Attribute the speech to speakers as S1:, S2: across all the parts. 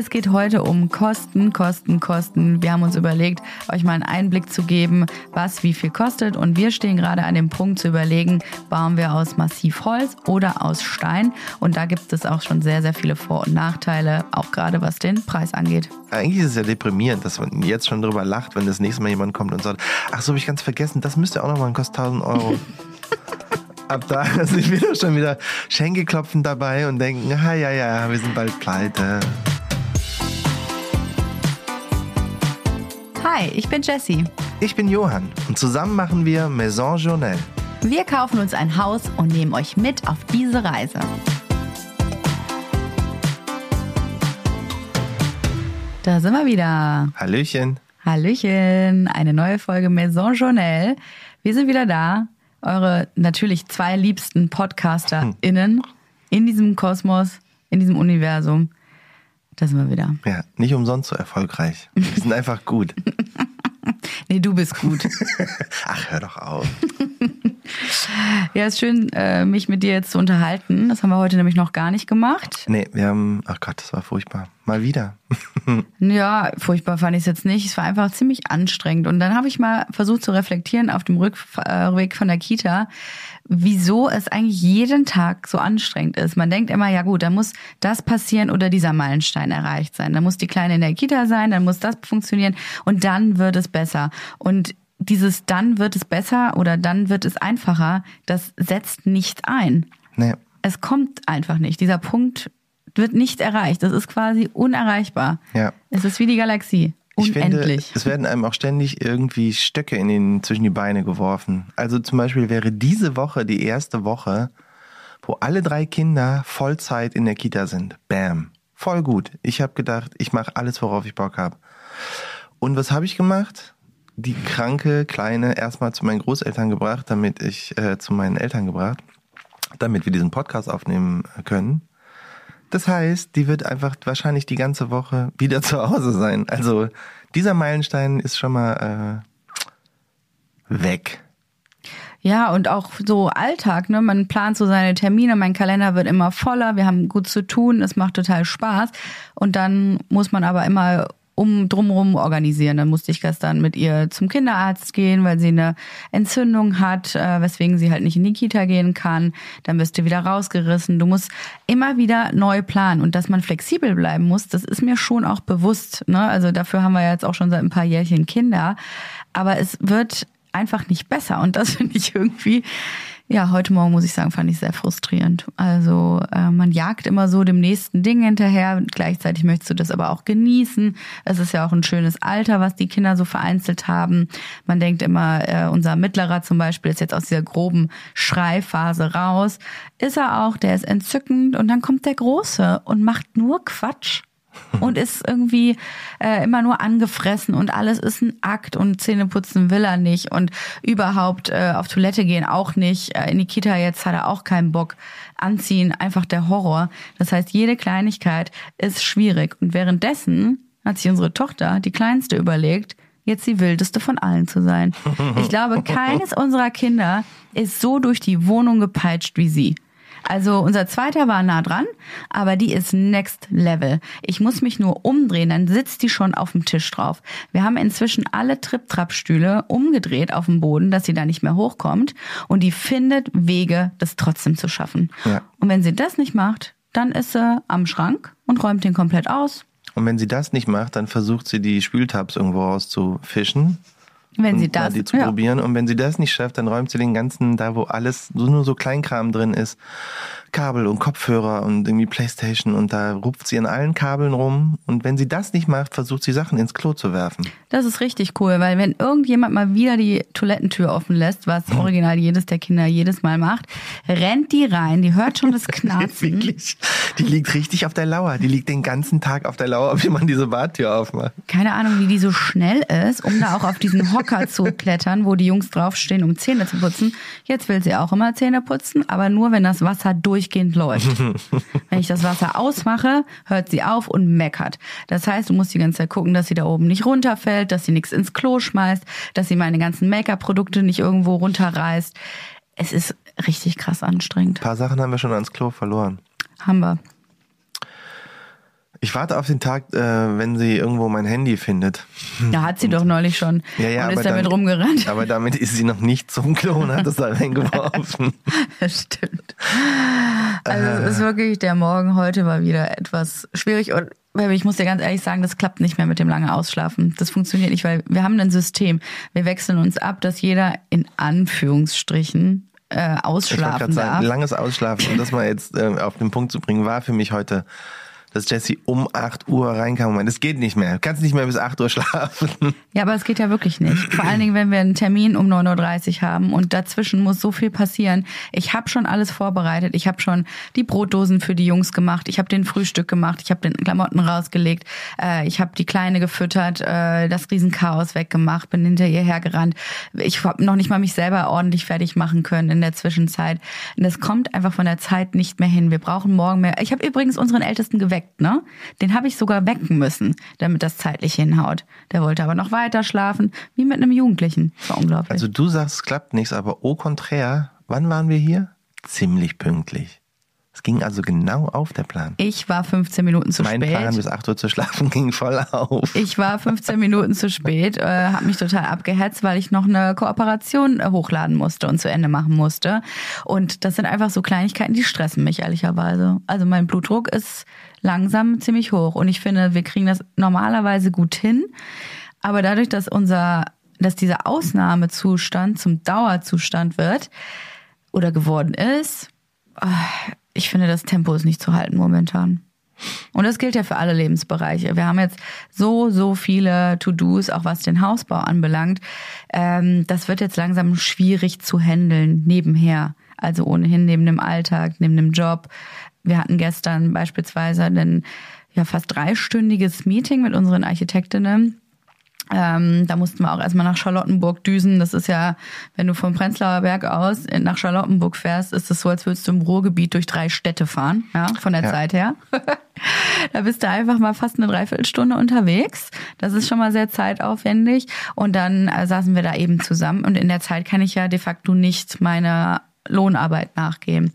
S1: Es geht heute um Kosten, Kosten, Kosten. Wir haben uns überlegt, euch mal einen Einblick zu geben, was wie viel kostet. Und wir stehen gerade an dem Punkt zu überlegen, bauen wir aus Massivholz oder aus Stein. Und da gibt es auch schon sehr, sehr viele Vor- und Nachteile, auch gerade was den Preis angeht.
S2: Eigentlich ist es ja deprimierend, dass man jetzt schon drüber lacht, wenn das nächste Mal jemand kommt und sagt, ach so, habe ich ganz vergessen, das müsste auch noch mal kosten 1000 Euro. Ab da sind wir schon wieder Schenkelklopfen dabei und denken, ah ja, ja, wir sind bald pleite.
S1: Hi, ich bin Jessie.
S2: Ich bin Johann und zusammen machen wir Maison Journal.
S1: Wir kaufen uns ein Haus und nehmen euch mit auf diese Reise. Da sind wir wieder.
S2: Hallöchen.
S1: Hallöchen, eine neue Folge Maison Journal. Wir sind wieder da, eure natürlich zwei liebsten PodcasterInnen in diesem Kosmos, in diesem Universum. Da sind wir wieder.
S2: Ja, nicht umsonst so erfolgreich. Wir sind einfach gut.
S1: Nee, du bist gut.
S2: Ach, hör doch auf.
S1: Ja, ist schön, äh, mich mit dir jetzt zu unterhalten. Das haben wir heute nämlich noch gar nicht gemacht.
S2: Nee, wir haben, ach Gott, das war furchtbar. Mal wieder.
S1: Ja, furchtbar fand ich es jetzt nicht. Es war einfach ziemlich anstrengend. Und dann habe ich mal versucht zu reflektieren auf dem Rückweg von der Kita, wieso es eigentlich jeden Tag so anstrengend ist. Man denkt immer, ja gut, da muss das passieren oder dieser Meilenstein erreicht sein. Da muss die Kleine in der Kita sein, dann muss das funktionieren und dann wird es besser. Und dieses dann wird es besser oder dann wird es einfacher, das setzt nicht ein.
S2: Nee.
S1: Es kommt einfach nicht. Dieser Punkt wird nicht erreicht. Das ist quasi unerreichbar.
S2: Ja.
S1: Es ist wie die Galaxie.
S2: Ich
S1: Unendlich.
S2: finde, es werden einem auch ständig irgendwie Stöcke in den, zwischen die Beine geworfen. Also zum Beispiel wäre diese Woche die erste Woche, wo alle drei Kinder Vollzeit in der Kita sind. Bam. Voll gut. Ich habe gedacht, ich mache alles, worauf ich Bock habe. Und was habe ich gemacht? Die kranke Kleine erstmal zu meinen Großeltern gebracht, damit ich äh, zu meinen Eltern gebracht, damit wir diesen Podcast aufnehmen können. Das heißt, die wird einfach wahrscheinlich die ganze Woche wieder zu Hause sein. Also dieser Meilenstein ist schon mal äh, weg.
S1: Ja, und auch so Alltag, ne? Man plant so seine Termine, mein Kalender wird immer voller, wir haben gut zu tun, es macht total Spaß. Und dann muss man aber immer um drumherum organisieren. Dann musste ich gestern mit ihr zum Kinderarzt gehen, weil sie eine Entzündung hat, äh, weswegen sie halt nicht in die Kita gehen kann. Dann wirst du wieder rausgerissen. Du musst immer wieder neu planen und dass man flexibel bleiben muss, das ist mir schon auch bewusst. Ne? Also dafür haben wir jetzt auch schon seit ein paar Jährchen Kinder. Aber es wird einfach nicht besser und das finde ich irgendwie ja, heute Morgen muss ich sagen, fand ich sehr frustrierend. Also äh, man jagt immer so dem nächsten Ding hinterher. Gleichzeitig möchtest du das aber auch genießen. Es ist ja auch ein schönes Alter, was die Kinder so vereinzelt haben. Man denkt immer, äh, unser Mittlerer zum Beispiel ist jetzt aus dieser groben Schreiphase raus. Ist er auch, der ist entzückend. Und dann kommt der Große und macht nur Quatsch und ist irgendwie äh, immer nur angefressen und alles ist ein Akt und Zähne putzen will er nicht und überhaupt äh, auf Toilette gehen auch nicht. Äh, in die Kita jetzt hat er auch keinen Bock. Anziehen, einfach der Horror. Das heißt, jede Kleinigkeit ist schwierig. Und währenddessen hat sich unsere Tochter, die Kleinste, überlegt, jetzt die wildeste von allen zu sein. Ich glaube, keines unserer Kinder ist so durch die Wohnung gepeitscht wie sie. Also unser zweiter war nah dran, aber die ist next level. Ich muss mich nur umdrehen, dann sitzt die schon auf dem Tisch drauf. Wir haben inzwischen alle Trip-Trap-Stühle umgedreht auf dem Boden, dass sie da nicht mehr hochkommt und die findet Wege, das trotzdem zu schaffen.
S2: Ja.
S1: Und wenn sie das nicht macht, dann ist sie am Schrank und räumt den komplett aus.
S2: Und wenn sie das nicht macht, dann versucht sie die Spültabs irgendwo rauszufischen.
S1: Wenn sie
S2: mal
S1: das,
S2: die zu
S1: ja.
S2: probieren. Und wenn sie das nicht schafft, dann räumt sie den ganzen, da wo alles nur so Kleinkram drin ist, Kabel und Kopfhörer und irgendwie Playstation und da rupft sie an allen Kabeln rum. Und wenn sie das nicht macht, versucht sie Sachen ins Klo zu werfen.
S1: Das ist richtig cool, weil wenn irgendjemand mal wieder die Toilettentür offen lässt, was original jedes der Kinder jedes Mal macht, rennt die rein, die hört schon das Knarzen.
S2: Wirklich. Die liegt richtig auf der Lauer. Die liegt den ganzen Tag auf der Lauer, wie man diese Badtür aufmacht.
S1: Keine Ahnung, wie die so schnell ist, um da auch auf diesen Hocker zu klettern, wo die Jungs draufstehen, um Zähne zu putzen. Jetzt will sie auch immer Zähne putzen, aber nur wenn das Wasser durchgehend läuft. wenn ich das Wasser ausmache, hört sie auf und meckert. Das heißt, du musst die ganze Zeit gucken, dass sie da oben nicht runterfällt, dass sie nichts ins Klo schmeißt, dass sie meine ganzen Make-up-Produkte nicht irgendwo runterreißt. Es ist richtig krass anstrengend.
S2: Ein paar Sachen haben wir schon ans Klo verloren.
S1: Haben wir.
S2: Ich warte auf den Tag, äh, wenn sie irgendwo mein Handy findet.
S1: Ja, hat sie doch neulich schon.
S2: Ja, ja,
S1: und ist
S2: aber
S1: damit
S2: dann-
S1: rumgerannt.
S2: Aber damit ist sie noch nicht zum Klo und hat es da reingeworfen.
S1: Das stimmt. Also es ist wirklich, der Morgen heute war wieder etwas schwierig. Und ich muss dir ganz ehrlich sagen, das klappt nicht mehr mit dem lange Ausschlafen. Das funktioniert nicht, weil wir haben ein System. Wir wechseln uns ab, dass jeder in Anführungsstrichen äh,
S2: Ich wollte
S1: ausschlafen
S2: gerade sagen,
S1: darf.
S2: langes Ausschlafen, um das mal jetzt äh, auf den Punkt zu bringen, war für mich heute, dass Jessie um 8 Uhr reinkam und meinte, es geht nicht mehr. Du kannst nicht mehr bis 8 Uhr schlafen.
S1: Ja, aber es geht ja wirklich nicht. Vor allen Dingen, wenn wir einen Termin um 9.30 Uhr haben und dazwischen muss so viel passieren. Ich habe schon alles vorbereitet. Ich habe schon die Brotdosen für die Jungs gemacht. Ich habe den Frühstück gemacht. Ich habe den Klamotten rausgelegt. Äh, ich habe die Kleine gefüttert, äh, das Riesenchaos weggemacht, bin hinter ihr hergerannt. Ich habe noch nicht mal mich selber ordentlich fertig machen können in der Zwischenzeit. Und das kommt einfach von der Zeit nicht mehr hin. Wir brauchen morgen mehr. Ich habe übrigens unseren Ältesten geweckt, ne? Den habe ich sogar wecken müssen, damit das zeitlich hinhaut. Der wollte aber noch weiter schlafen, wie mit einem Jugendlichen. War unglaublich.
S2: Also du sagst, es klappt nichts, aber au contraire, wann waren wir hier? Ziemlich pünktlich. Es ging also genau auf der Plan.
S1: ich war 15 Minuten zu
S2: mein
S1: spät.
S2: Plan, bis 8 Uhr zu schlafen, ging voll auf.
S1: Ich war 15 Minuten zu spät, äh, habe mich total abgehetzt, weil ich noch eine Kooperation äh, hochladen musste und zu Ende machen musste. Und das sind einfach so Kleinigkeiten, die stressen mich ehrlicherweise. Also mein Blutdruck ist langsam ziemlich hoch und ich finde, wir kriegen das normalerweise gut hin. Aber dadurch, dass unser, dass dieser Ausnahmezustand zum Dauerzustand wird oder geworden ist, äh, ich finde, das Tempo ist nicht zu halten momentan. Und das gilt ja für alle Lebensbereiche. Wir haben jetzt so, so viele To-Dos, auch was den Hausbau anbelangt. Ähm, das wird jetzt langsam schwierig zu handeln nebenher. Also ohnehin neben dem Alltag, neben dem Job. Wir hatten gestern beispielsweise ein ja, fast dreistündiges Meeting mit unseren Architektinnen. Ähm, da mussten wir auch erstmal nach Charlottenburg düsen. Das ist ja, wenn du vom Prenzlauer Berg aus nach Charlottenburg fährst, ist es so, als würdest du im Ruhrgebiet durch drei Städte fahren, ja, von der
S2: Ja.
S1: Zeit her. da bist du einfach mal fast eine Dreiviertelstunde unterwegs. Das ist schon mal sehr zeitaufwendig. Und dann äh, saßen wir da eben zusammen. Und in der Zeit kann ich ja de facto nicht meiner Lohnarbeit nachgehen.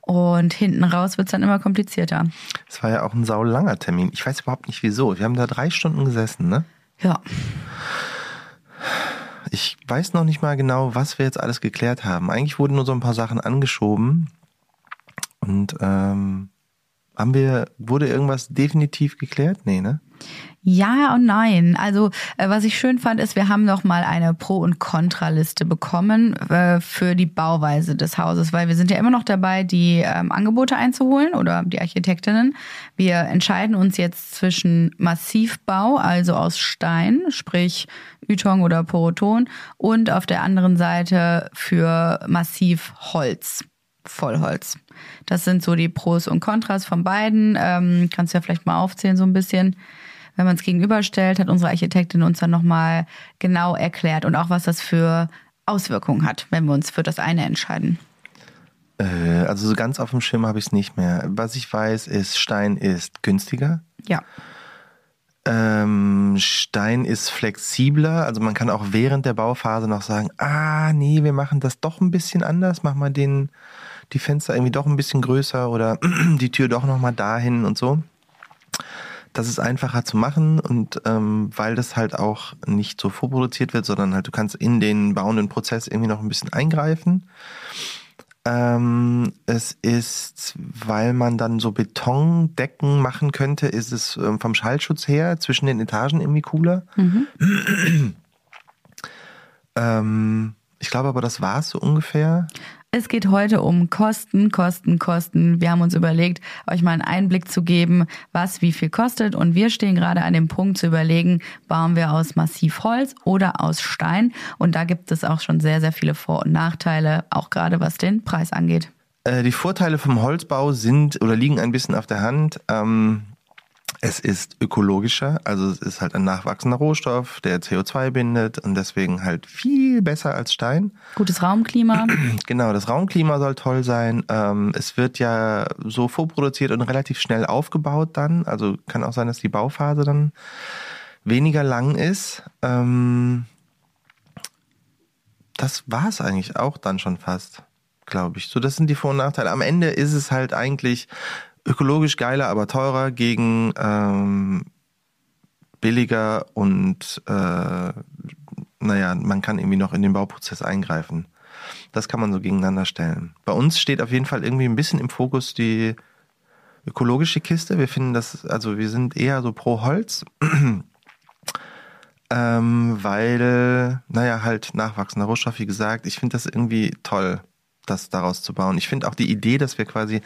S1: Und hinten raus wird's dann immer komplizierter.
S2: Es war ja auch ein saulanger Termin. Ich weiß überhaupt nicht wieso. Wir haben da drei Stunden gesessen, ne?
S1: Ja.
S2: Ich weiß noch nicht mal genau, was wir jetzt alles geklärt haben. Eigentlich wurden nur so ein paar Sachen angeschoben. Und ähm, haben wir, wurde irgendwas definitiv geklärt? Nee, ne?
S1: Ja und nein. Also äh, was ich schön fand, ist, wir haben noch mal eine Pro- und Kontraliste bekommen äh, für die Bauweise des Hauses, weil wir sind ja immer noch dabei, die ähm, Angebote einzuholen oder die Architektinnen. Wir entscheiden uns jetzt zwischen Massivbau, also aus Stein, sprich Ytong oder Poroton, und auf der anderen Seite für Massivholz. Vollholz. Das sind so die Pros und Kontras von beiden. Ähm, kannst du ja vielleicht mal aufzählen so ein bisschen. Wenn man es gegenüberstellt, hat unsere Architektin uns dann nochmal genau erklärt und auch, was das für Auswirkungen hat, wenn wir uns für das eine entscheiden.
S2: Äh, also so ganz auf dem Schirm habe ich es nicht mehr. Was ich weiß, ist, Stein ist günstiger.
S1: Ja.
S2: Ähm, Stein ist flexibler, also man kann auch während der Bauphase noch sagen, ah nee, wir machen das doch ein bisschen anders, mach mal den, die Fenster irgendwie doch ein bisschen größer oder die Tür doch nochmal dahin und so. Das ist einfacher zu machen und ähm, weil das halt auch nicht so vorproduziert wird, sondern halt du kannst in den bauenden Prozess irgendwie noch ein bisschen eingreifen. Ähm, es ist, weil man dann so Betondecken machen könnte, ist es ähm, vom Schallschutz her zwischen den Etagen irgendwie cooler. ähm, ich glaube aber, das war es so ungefähr.
S1: Es geht heute um Kosten, Kosten, Kosten. Wir haben uns überlegt, euch mal einen Einblick zu geben, was wie viel kostet. Und wir stehen gerade an dem Punkt zu überlegen, bauen wir aus Massivholz oder aus Stein. Und da gibt es auch schon sehr, sehr viele Vor- und Nachteile, auch gerade was den Preis angeht.
S2: Äh, die Vorteile vom Holzbau sind oder liegen ein bisschen auf der Hand. Ähm, es ist ökologischer, also es ist halt ein nachwachsender Rohstoff, der CO2 bindet und deswegen halt viel besser als Stein.
S1: Gutes Raumklima.
S2: Genau, das Raumklima soll toll sein. Ähm, es wird ja so vorproduziert und relativ schnell aufgebaut dann. Also kann auch sein, dass die Bauphase dann weniger lang ist. Ähm, das war es eigentlich auch dann schon fast, glaube ich. So, das sind die Vor- und Nachteile. Am Ende ist es halt eigentlich ökologisch geiler, aber teurer gegen ähm, billiger und äh, naja, man kann irgendwie noch in den Bauprozess eingreifen. Das kann man so gegeneinander stellen. Bei uns steht auf jeden Fall irgendwie ein bisschen im Fokus die ökologische Kiste. Wir finden das, also wir sind eher so pro Holz, ähm, weil, naja, halt nachwachsender Rohstoff, wie gesagt, ich finde das irgendwie toll das daraus zu bauen. Ich finde auch die Idee, dass wir quasi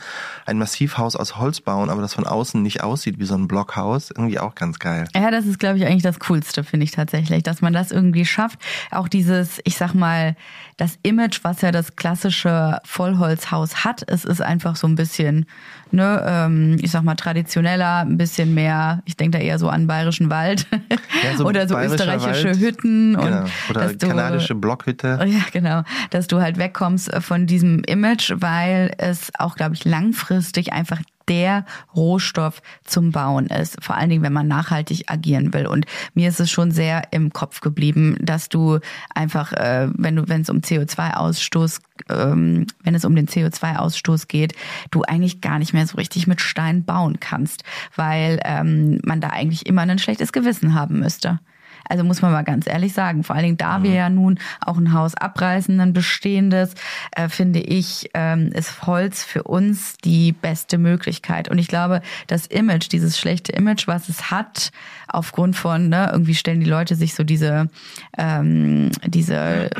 S2: ein Massivhaus aus Holz bauen, aber das von außen nicht aussieht wie so ein Blockhaus, irgendwie auch ganz geil.
S1: Ja, das ist, glaube ich, eigentlich das Coolste, finde ich tatsächlich, dass man das irgendwie schafft. Auch dieses, ich sag mal, das Image, was ja das klassische Vollholzhaus hat, es ist einfach so ein bisschen, ne, ähm, ich sag mal, traditioneller, ein bisschen mehr, ich denke da eher so an bayerischen Wald ja, so oder so österreichische Wald. Hütten
S2: genau. und oder kanadische du, Blockhütte.
S1: Ja, genau, dass du halt wegkommst von diesem Image, weil es auch, glaube ich, langfristig einfach der Rohstoff zum Bauen ist. Vor allen Dingen, wenn man nachhaltig agieren will. Und mir ist es schon sehr im Kopf geblieben, dass du einfach, äh, wenn du, wenn es um CO2-Ausstoß, ähm, wenn es um den CO2-Ausstoß geht, du eigentlich gar nicht mehr so richtig mit Stein bauen kannst, weil ähm, man da eigentlich immer ein schlechtes Gewissen haben müsste. Also muss man mal ganz ehrlich sagen, vor allen Dingen da wir mhm. ja nun auch ein Haus abreißen, ein bestehendes, äh, finde ich, ähm, ist Holz für uns die beste Möglichkeit. Und ich glaube, das Image, dieses schlechte Image, was es hat, aufgrund von, ne, irgendwie stellen die Leute sich so diese, ähm, diese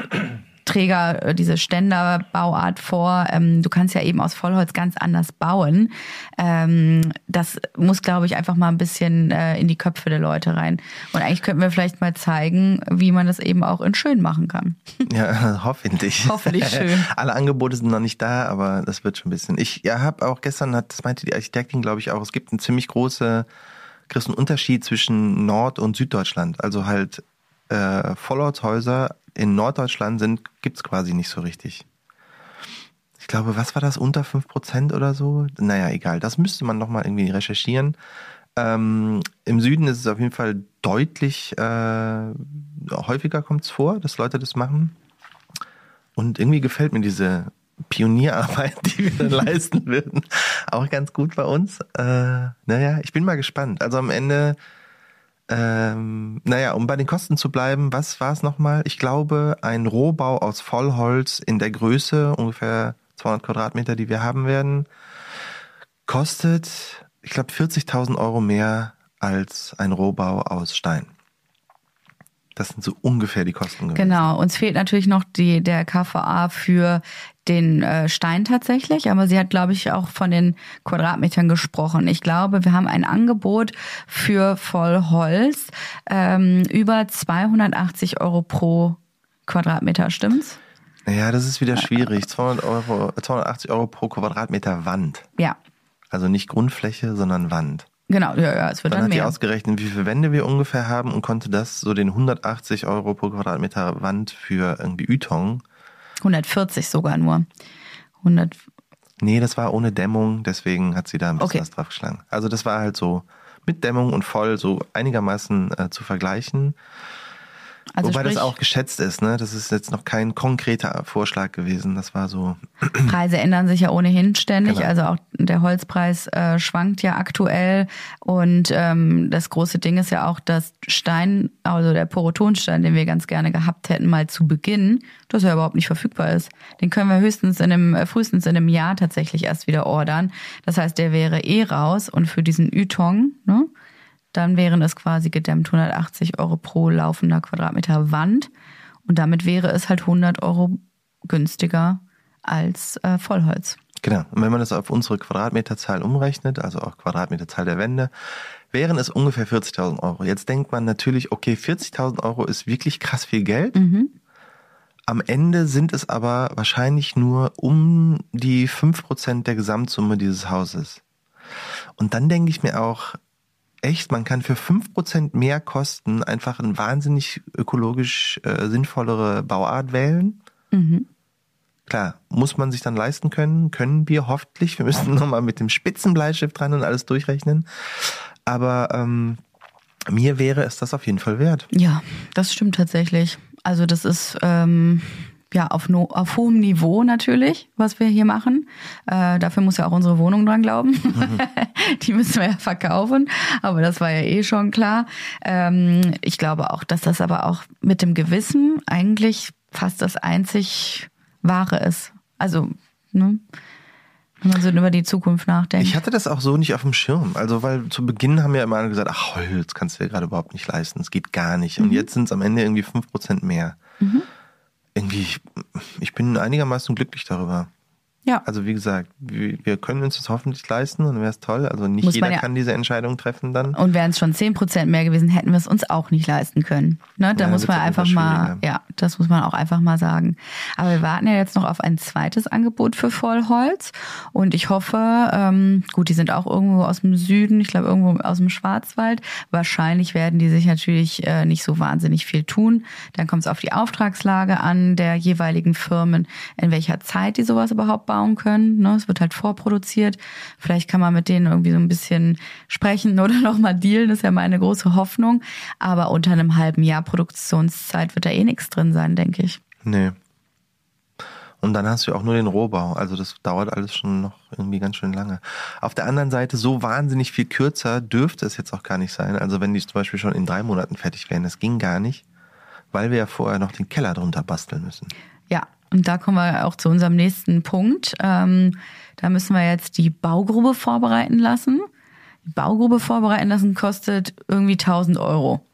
S1: Träger, äh, diese Ständerbauart vor. Ähm, du kannst ja eben aus Vollholz ganz anders bauen. Ähm, das muss, glaube ich, einfach mal ein bisschen äh, in die Köpfe der Leute rein. Und eigentlich könnten wir vielleicht mal zeigen, wie man das eben auch in schön machen kann.
S2: Ja, hoffentlich.
S1: Hoffentlich schön.
S2: Alle Angebote sind noch nicht da, aber das wird schon ein bisschen. Ich ja, habe auch gestern, hat, das meinte die Architektin, glaube ich, auch, es gibt einen ziemlich große, einen Unterschied zwischen Nord- und Süddeutschland. Also halt äh, Vollholzhäuser in Norddeutschland sind, gibt's quasi nicht so richtig. Ich glaube, was war das, unter 5% oder so? Naja, egal, das müsste man nochmal irgendwie recherchieren. Ähm, Im Süden ist es auf jeden Fall deutlich, äh, häufiger kommt es vor, dass Leute das machen. Und irgendwie gefällt mir diese Pionierarbeit, die wir dann leisten würden, auch ganz gut bei uns. Äh, naja, ich bin mal gespannt. Also am Ende ähm, naja, um bei den Kosten zu bleiben, was war es nochmal? Ich glaube, ein Rohbau aus Vollholz in der Größe, ungefähr 200 Quadratmeter, die wir haben werden, kostet, ich glaube, 40.000 Euro mehr als ein Rohbau aus Stein. Das sind so ungefähr die Kosten.
S1: Gewesen. Genau. Uns fehlt natürlich noch die, der KVA für den äh, Stein tatsächlich, aber sie hat, glaube ich, auch von den Quadratmetern gesprochen. Ich glaube, wir haben ein Angebot für Vollholz ähm, über 280 Euro pro Quadratmeter, stimmt's?
S2: Ja, das ist wieder schwierig. 200 Euro, 280 Euro pro Quadratmeter Wand.
S1: Ja.
S2: Also nicht Grundfläche, sondern Wand.
S1: Genau, ja, ja, es wird dann,
S2: dann hat
S1: mehr.
S2: die ausgerechnet, wie viele Wände wir ungefähr haben und konnte das so den 180 Euro pro Quadratmeter Wand für irgendwie Ytong.
S1: 140 sogar nur. 100.
S2: Nee, das war ohne Dämmung, deswegen hat sie da ein bisschen okay. was draufgeschlagen. Also das war halt so mit Dämmung und voll so einigermaßen äh, zu vergleichen. Also Wobei sprich, das auch geschätzt ist, ne? Das ist jetzt noch kein konkreter Vorschlag gewesen. Das war so.
S1: Preise ändern sich ja ohnehin ständig. Genau. Also auch der Holzpreis äh, schwankt ja aktuell. Und ähm, das große Ding ist ja auch, dass Stein, also der Porotonstein, den wir ganz gerne gehabt hätten, mal zu Beginn, dass er überhaupt nicht verfügbar ist. Den können wir höchstens in einem, äh, frühestens in einem Jahr tatsächlich erst wieder ordern. Das heißt, der wäre eh raus. Und für diesen Ytong, ne? Dann wären es quasi gedämmt 180 Euro pro laufender Quadratmeter Wand. Und damit wäre es halt 100 Euro günstiger als äh, Vollholz.
S2: Genau. Und wenn man das auf unsere Quadratmeterzahl umrechnet, also auch Quadratmeterzahl der Wände, wären es ungefähr 40.000 Euro. Jetzt denkt man natürlich, okay, 40.000 Euro ist wirklich krass viel Geld. Mhm. Am Ende sind es aber wahrscheinlich nur um die 5% der Gesamtsumme dieses Hauses. Und dann denke ich mir auch, echt, man kann für fünf Prozent mehr Kosten einfach eine wahnsinnig ökologisch äh, sinnvollere Bauart wählen. Mhm. Klar, muss man sich dann leisten können, können wir hoffentlich. Wir müssen nochmal mit dem Spitzenbleistift dran und alles durchrechnen. Aber ähm, mir wäre es das auf jeden Fall wert.
S1: Ja, das stimmt tatsächlich. Also das ist ähm, ja, auf, no, auf hohem Niveau natürlich, was wir hier machen. Äh, dafür muss ja auch unsere Wohnung dran glauben. Mhm. Die müssen wir ja verkaufen, aber das war ja eh schon klar. Ähm, ich glaube auch, dass das aber auch mit dem Gewissen eigentlich fast das einzig Wahre ist. Also, ne? Wenn man so über die Zukunft nachdenkt.
S2: Ich hatte das auch so nicht auf dem Schirm. Also, weil zu Beginn haben ja immer alle gesagt, ach, Holz kannst du dir gerade überhaupt nicht leisten. Es geht gar nicht. Und mhm. jetzt sind es am Ende irgendwie fünf Prozent mehr. Mhm irgendwie, ich, ich bin einigermaßen glücklich darüber. Ja. Also wie gesagt, wir können uns das hoffentlich leisten und wäre es toll. Also nicht Muss jeder ja kann diese Entscheidung treffen dann.
S1: Und wären es schon 10% mehr gewesen, hätten wir es uns auch nicht leisten können. Ne? Da ja, muss man einfach mal, ja, das muss man auch einfach mal sagen. Aber wir warten ja jetzt noch auf ein zweites Angebot für Vollholz. Und ich hoffe, ähm, gut, die sind auch irgendwo aus dem Süden, ich glaube irgendwo aus dem Schwarzwald. Wahrscheinlich werden die sich natürlich äh, nicht so wahnsinnig viel tun. Dann kommt es auf die Auftragslage an der jeweiligen Firmen, in welcher Zeit die sowas überhaupt bauen bauen können. Ne? Es wird halt vorproduziert. Vielleicht kann man mit denen irgendwie so ein bisschen sprechen oder nochmal dealen. Das ist ja meine große Hoffnung. Aber unter einem halben Jahr Produktionszeit wird da eh nichts drin sein, denke ich.
S2: Nee. Und dann hast du auch nur den Rohbau. Also das dauert alles schon noch irgendwie ganz schön lange. Auf der anderen Seite, so wahnsinnig viel kürzer dürfte es jetzt auch gar nicht sein. Also wenn die zum Beispiel schon in drei Monaten fertig wären, das ging gar nicht, weil wir ja vorher noch den Keller drunter basteln müssen.
S1: Ja, und da kommen wir auch zu unserem nächsten Punkt. Ähm, da müssen wir jetzt die Baugrube vorbereiten lassen. Die Baugrube vorbereiten lassen kostet irgendwie 1000 Euro.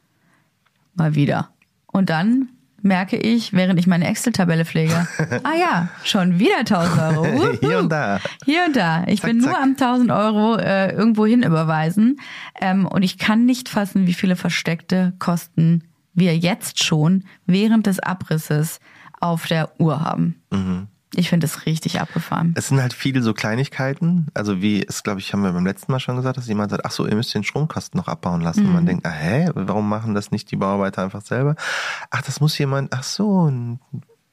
S1: Mal wieder. Und dann merke ich, während ich meine Excel-Tabelle pflege, ah ja, schon wieder 1000 Euro.
S2: Uhuhu. Hier und da.
S1: Hier und da. Ich zack, bin nur zack. am 1000 Euro äh, irgendwo hin überweisen. Ähm, und ich kann nicht fassen, wie viele versteckte Kosten wir jetzt schon während des Abrisses auf der Uhr haben. Mhm. Ich finde es richtig abgefahren.
S2: Es sind halt viele so Kleinigkeiten. Also wie es, glaube ich, haben wir beim letzten Mal schon gesagt, dass jemand sagt, ach so, ihr müsst den Stromkosten noch abbauen lassen. Mhm. Man denkt, ah, hä, warum machen das nicht die Bauarbeiter einfach selber? Ach, das muss jemand, ach so, ein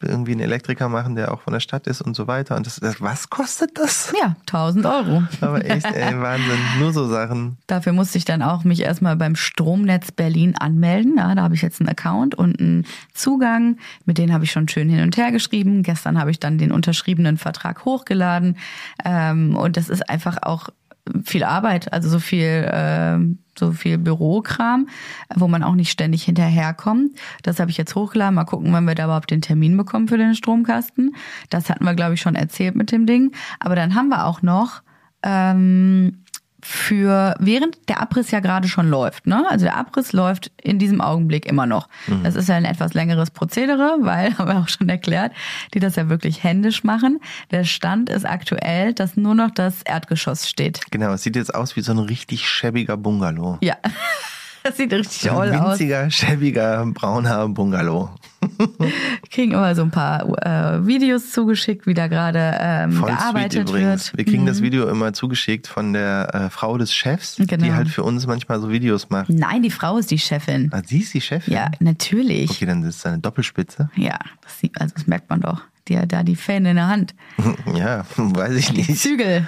S2: irgendwie einen Elektriker machen, der auch von der Stadt ist und so weiter. Und das, das was kostet das?
S1: Ja, 1000 Euro.
S2: Aber echt, ey, Wahnsinn. Nur so Sachen.
S1: Dafür musste ich dann auch mich erstmal beim Stromnetz Berlin anmelden. Ja, da habe ich jetzt einen Account und einen Zugang. Mit denen habe ich schon schön hin und her geschrieben. Gestern habe ich dann den unterschriebenen Vertrag hochgeladen. Ähm, und das ist einfach auch viel Arbeit, also so viel, äh, so viel Bürokram, wo man auch nicht ständig hinterherkommt. Das habe ich jetzt hochgeladen. Mal gucken, wann wir da überhaupt den Termin bekommen für den Stromkasten. Das hatten wir, glaube ich, schon erzählt mit dem Ding. Aber dann haben wir auch noch ähm, für während der Abriss ja gerade schon läuft. Ne? Also der Abriss läuft in diesem Augenblick immer noch. Mhm. Das ist ja ein etwas längeres Prozedere, weil, haben wir auch schon erklärt, die das ja wirklich händisch machen. Der Stand ist aktuell, dass nur noch das Erdgeschoss steht.
S2: Genau, es sieht jetzt aus wie so ein richtig schäbiger Bungalow.
S1: Ja. Das sieht richtig
S2: so
S1: ein
S2: winziger, aus. schäbiger, brauner Bungalow.
S1: kriegen immer so ein paar äh, Videos zugeschickt, wie da gerade ähm, Voll gearbeitet wird.
S2: Wir kriegen mhm. das Video immer zugeschickt von der äh, Frau des Chefs, genau. die halt für uns manchmal so Videos macht.
S1: Nein, die Frau ist die Chefin.
S2: Ah, sie ist die Chefin?
S1: Ja, natürlich.
S2: Okay, dann ist es eine Doppelspitze.
S1: Ja, das, sieht, also das merkt man doch. Die hat da die Fähne in der Hand.
S2: ja, weiß ich nicht. Die
S1: Zügel.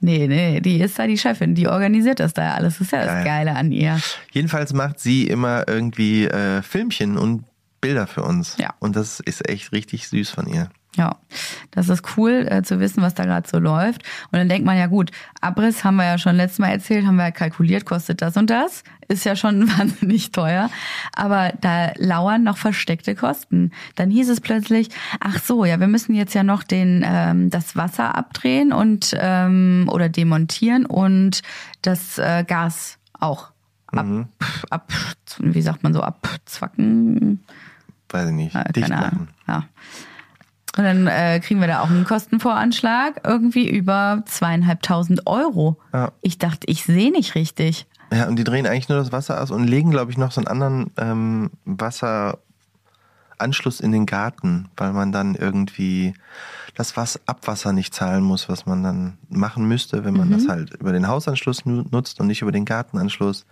S1: Nee, nee, die ist da die Chefin, die organisiert das da alles. Das ist ja das Geile an ihr.
S2: Jedenfalls macht sie immer irgendwie äh, Filmchen und Bilder für uns. Ja. Und das ist echt richtig süß von ihr.
S1: Ja, das ist cool äh, zu wissen, was da gerade so läuft. Und dann denkt man ja gut, Abriss haben wir ja schon letztes Mal erzählt, haben wir ja kalkuliert, kostet das und das, ist ja schon wahnsinnig teuer. Aber da lauern noch versteckte Kosten. Dann hieß es plötzlich, ach so, ja, wir müssen jetzt ja noch den ähm, das Wasser abdrehen und ähm, oder demontieren und das äh, Gas auch ab, mhm. ab, wie sagt man so, abzwacken.
S2: Weiß ich nicht. Äh, Dicht
S1: Ahnung. Ja. Und dann äh, kriegen wir da auch einen Kostenvoranschlag, irgendwie über zweieinhalbtausend Euro. Ja. Ich dachte, ich sehe nicht richtig.
S2: Ja, und die drehen eigentlich nur das Wasser aus und legen, glaube ich, noch so einen anderen ähm, Wasseranschluss in den Garten, weil man dann irgendwie das was Abwasser nicht zahlen muss, was man dann machen müsste, wenn man mhm. das halt über den Hausanschluss nutzt und nicht über den Gartenanschluss.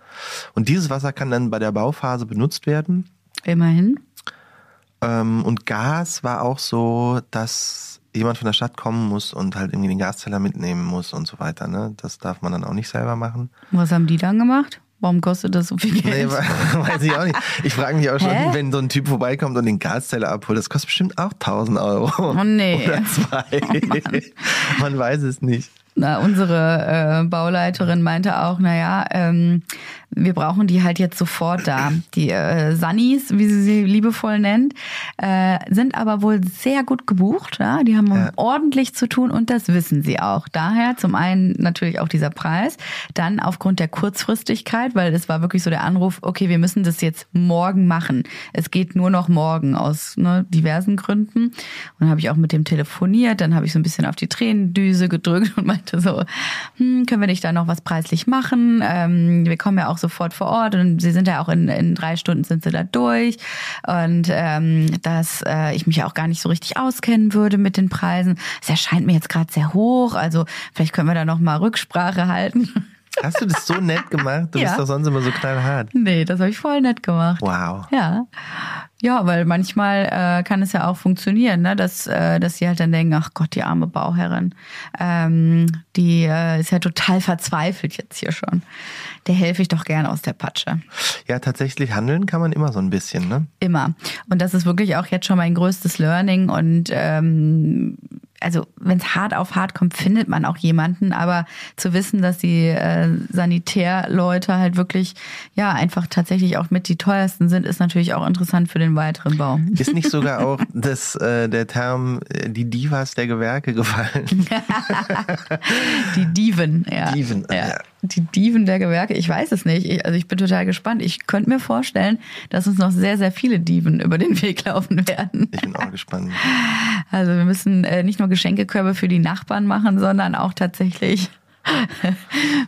S2: Und dieses Wasser kann dann bei der Bauphase benutzt werden.
S1: Immerhin.
S2: Ähm, und Gas war auch so, dass jemand von der Stadt kommen muss und halt irgendwie den Gaszeller mitnehmen muss und so weiter. Ne? Das darf man dann auch nicht selber machen.
S1: Was haben die dann gemacht? Warum kostet das so viel
S2: Nee,
S1: Geld?
S2: weiß ich auch nicht. Ich frage mich auch schon,
S1: Hä?
S2: wenn so ein Typ vorbeikommt und den Gaszeller abholt, das kostet bestimmt auch 1000 Euro.
S1: Oh nee.
S2: Oder zwei. Man weiß es nicht.
S1: Na, unsere äh, Bauleiterin meinte auch, naja, ähm, wir brauchen die halt jetzt sofort da. Die äh, Sunnies, wie sie sie liebevoll nennt, äh, sind aber wohl sehr gut gebucht. Ja? Die haben
S2: Ja.
S1: ordentlich zu tun und das wissen sie auch. Daher zum einen natürlich auch dieser Preis, dann aufgrund der Kurzfristigkeit, weil es war wirklich so der Anruf, okay, wir müssen das jetzt morgen machen. Es geht nur noch morgen aus ne, diversen Gründen. Und dann habe ich auch mit dem telefoniert, dann habe ich so ein bisschen auf die Tränendüse gedrückt und meinte so, hm, können wir nicht da noch was preislich machen? Ähm, wir kommen ja auch sofort vor Ort und sie sind ja auch in, in drei Stunden sind sie da durch und ähm, dass äh, ich mich auch gar nicht so richtig auskennen würde mit den Preisen. Es erscheint mir jetzt gerade sehr hoch, also vielleicht können wir da noch mal Rücksprache halten.
S2: Hast du das so nett gemacht? Du
S1: Ja.
S2: bist doch sonst immer so knallhart.
S1: nee, das habe ich voll nett gemacht.
S2: Wow.
S1: Ja. Ja, weil manchmal äh, kann es ja auch funktionieren, ne? dass, äh, dass sie halt dann denken, ach Gott, die arme Bauherrin, ähm, die äh, ist ja total verzweifelt jetzt hier schon. Der helfe ich doch gerne aus der Patsche.
S2: Ja, tatsächlich handeln kann man immer so ein bisschen, ne?
S1: Immer. Und das ist wirklich auch jetzt schon mein größtes Learning. Und ähm, also wenn es hart auf hart kommt, findet man auch jemanden. Aber zu wissen, dass die äh, Sanitärleute halt wirklich ja einfach tatsächlich auch mit die teuersten sind, ist natürlich auch interessant für den weiteren Bau.
S2: Ist nicht sogar auch das, äh, der Term äh, die Divas der Gewerke gefallen?
S1: Die Diven, ja.
S2: Diven,
S1: ja.
S2: ja.
S1: Die Diven der Gewerke, ich weiß es nicht. Ich, also ich bin total gespannt. Ich könnte mir vorstellen, dass uns noch sehr, sehr viele Diven über den Weg laufen werden.
S2: Ich bin auch gespannt.
S1: Also wir müssen äh, nicht nur Geschenkekörbe für die Nachbarn machen, sondern auch tatsächlich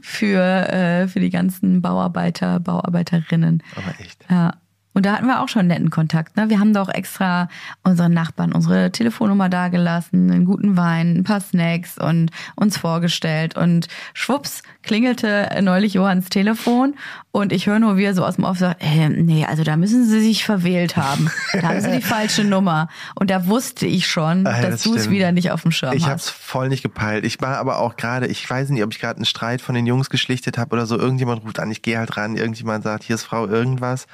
S1: für, äh, für die ganzen Bauarbeiter, Bauarbeiterinnen.
S2: Aber echt.
S1: Ja. Und da hatten wir auch schon netten Kontakt. Ne? Wir haben doch extra unseren Nachbarn unsere Telefonnummer dagelassen, einen guten Wein, ein paar Snacks und uns vorgestellt. Und schwupps klingelte neulich Johanns Telefon und ich höre nur, wie er so aus dem Off sagt, äh, nee, also da müssen Sie sich verwählt haben. Da haben Sie die falsche Nummer. Und da wusste ich schon,
S2: Ah, ja,
S1: dass
S2: das
S1: du es wieder nicht auf dem Schirm
S2: Ich
S1: hast.
S2: hab's voll nicht gepeilt. Ich war aber auch gerade, ich weiß nicht, ob ich gerade einen Streit von den Jungs geschlichtet habe oder so. Irgendjemand ruft an, ich gehe halt ran, irgendjemand sagt, hier ist Frau irgendwas.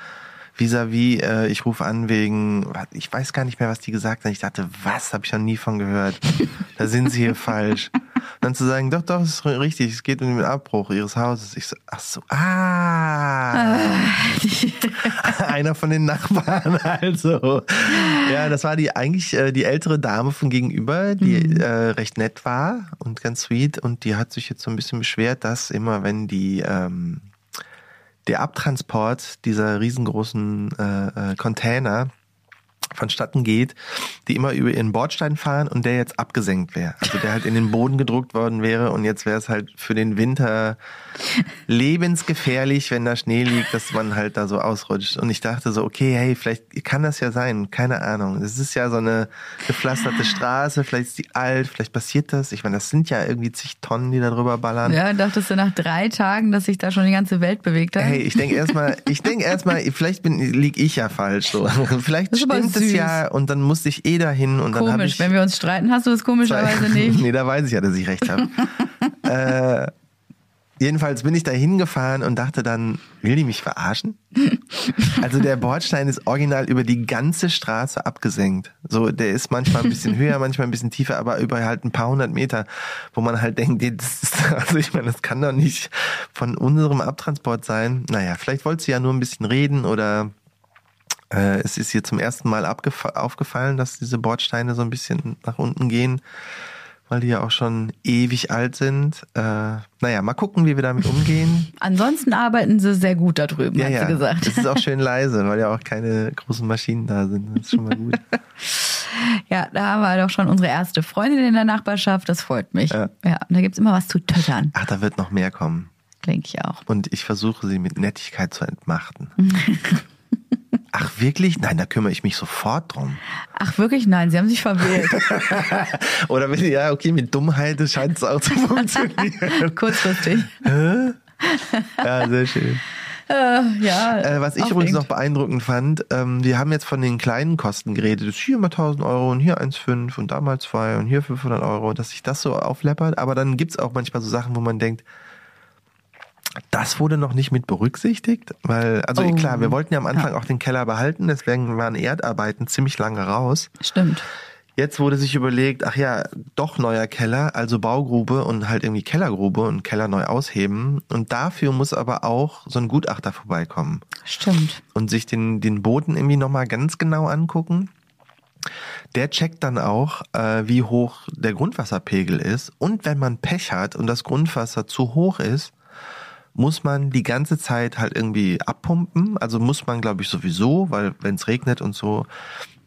S2: Vis-à-vis, äh, ich rufe an wegen, ich weiß gar nicht mehr, was die gesagt haben. Ich dachte, was, habe ich noch nie von gehört. Da sind sie hier falsch. Dann zu sagen, doch, doch, es ist richtig, es geht um den Abbruch ihres Hauses. Ich so, ach so, ah. Einer von den Nachbarn, also. Ja, das war die eigentlich äh, die ältere Dame von gegenüber, die äh, recht nett war und ganz sweet. Und die hat sich jetzt so ein bisschen beschwert, dass immer, wenn die ähm, der Abtransport dieser riesengroßen äh, äh, Container vonstatten geht, die immer über ihren Bordstein fahren und der jetzt abgesenkt wäre. Also der halt in den Boden gedruckt worden wäre und jetzt wäre es halt für den Winter lebensgefährlich, wenn da Schnee liegt, dass man halt da so ausrutscht. Und ich dachte so, okay, hey, vielleicht kann das ja sein, keine Ahnung. Es ist ja so eine gepflasterte Straße, vielleicht ist die alt, vielleicht passiert das. Ich meine, das sind ja irgendwie zig Tonnen, die da drüber ballern.
S1: ja, dachtest du nach drei Tagen, dass sich da schon die ganze Welt bewegt hat?
S2: Hey, ich denke erstmal, ich denke erstmal, vielleicht bin, lieg ich ja falsch so. Vielleicht
S1: Das
S2: stimmt es ja und dann musste ich eh dahin und dann habe
S1: Komisch,
S2: ich
S1: wenn wir uns streiten, hast du das komischerweise nicht.
S2: nee, da weiß ich ja, dass ich recht habe. äh, jedenfalls bin ich da hingefahren und dachte dann, will die mich verarschen? Also der Bordstein ist original über die ganze Straße abgesenkt. So, der ist manchmal ein bisschen höher, manchmal ein bisschen tiefer, aber über halt ein paar hundert Meter, wo man halt denkt, das ist, also ich meine, das kann doch nicht von unserem Abtransport sein. Naja, vielleicht wollte sie ja nur ein bisschen reden oder äh, es ist ihr zum ersten Mal aufgefallen, dass diese Bordsteine so ein bisschen nach unten gehen, weil die ja auch schon ewig alt sind. Äh, naja, mal gucken, wie wir damit umgehen.
S1: Ansonsten arbeiten sie sehr gut da drüben,
S2: ja,
S1: hat
S2: ja.
S1: sie gesagt.
S2: Es ist auch schön leise, weil ja auch keine großen Maschinen da sind. Das ist schon mal gut.
S1: Ja, da war doch schon unsere erste Freundin in der Nachbarschaft. Das freut mich.
S2: Ja.
S1: Ja, und da gibt's immer was zu töttern,
S2: Ach, da wird noch mehr kommen.
S1: denke ich auch.
S2: Und ich versuche sie mit Nettigkeit zu entmachten. Ach, wirklich? Nein, da kümmere ich mich sofort drum.
S1: Ach, wirklich? Nein, sie haben sich verwählt.
S2: Oder wenn, ja, okay, mit Dummheit scheint es auch zu funktionieren.
S1: Kurzfristig.
S2: Ja, sehr schön.
S1: Äh, ja.
S2: Äh, was ich
S1: aufregend.
S2: übrigens noch beeindruckend fand, ähm, wir haben jetzt von den kleinen Kosten geredet. Das ist hier mal 1000 Euro und hier 1,5 und da mal 2 und hier 500 Euro, dass sich das so aufläppert. Aber dann gibt's auch manchmal so Sachen, wo man denkt, Das wurde noch nicht mit berücksichtigt, weil, also
S1: Oh.
S2: klar, wir wollten ja am Anfang auch den Keller behalten, deswegen waren Erdarbeiten ziemlich lange raus.
S1: Stimmt.
S2: Jetzt wurde sich überlegt, ach ja, doch neuer Keller, also Baugrube und halt irgendwie Kellergrube und Keller neu ausheben. Und dafür muss aber auch so ein Gutachter vorbeikommen
S1: Stimmt.
S2: und sich den, den Boden irgendwie nochmal ganz genau angucken. Der checkt dann auch, äh, wie hoch der Grundwasserpegel ist. Und wenn man Pech hat und das Grundwasser zu hoch ist, muss man die ganze Zeit halt irgendwie abpumpen. Also muss man, glaube ich, sowieso, weil wenn es regnet und so,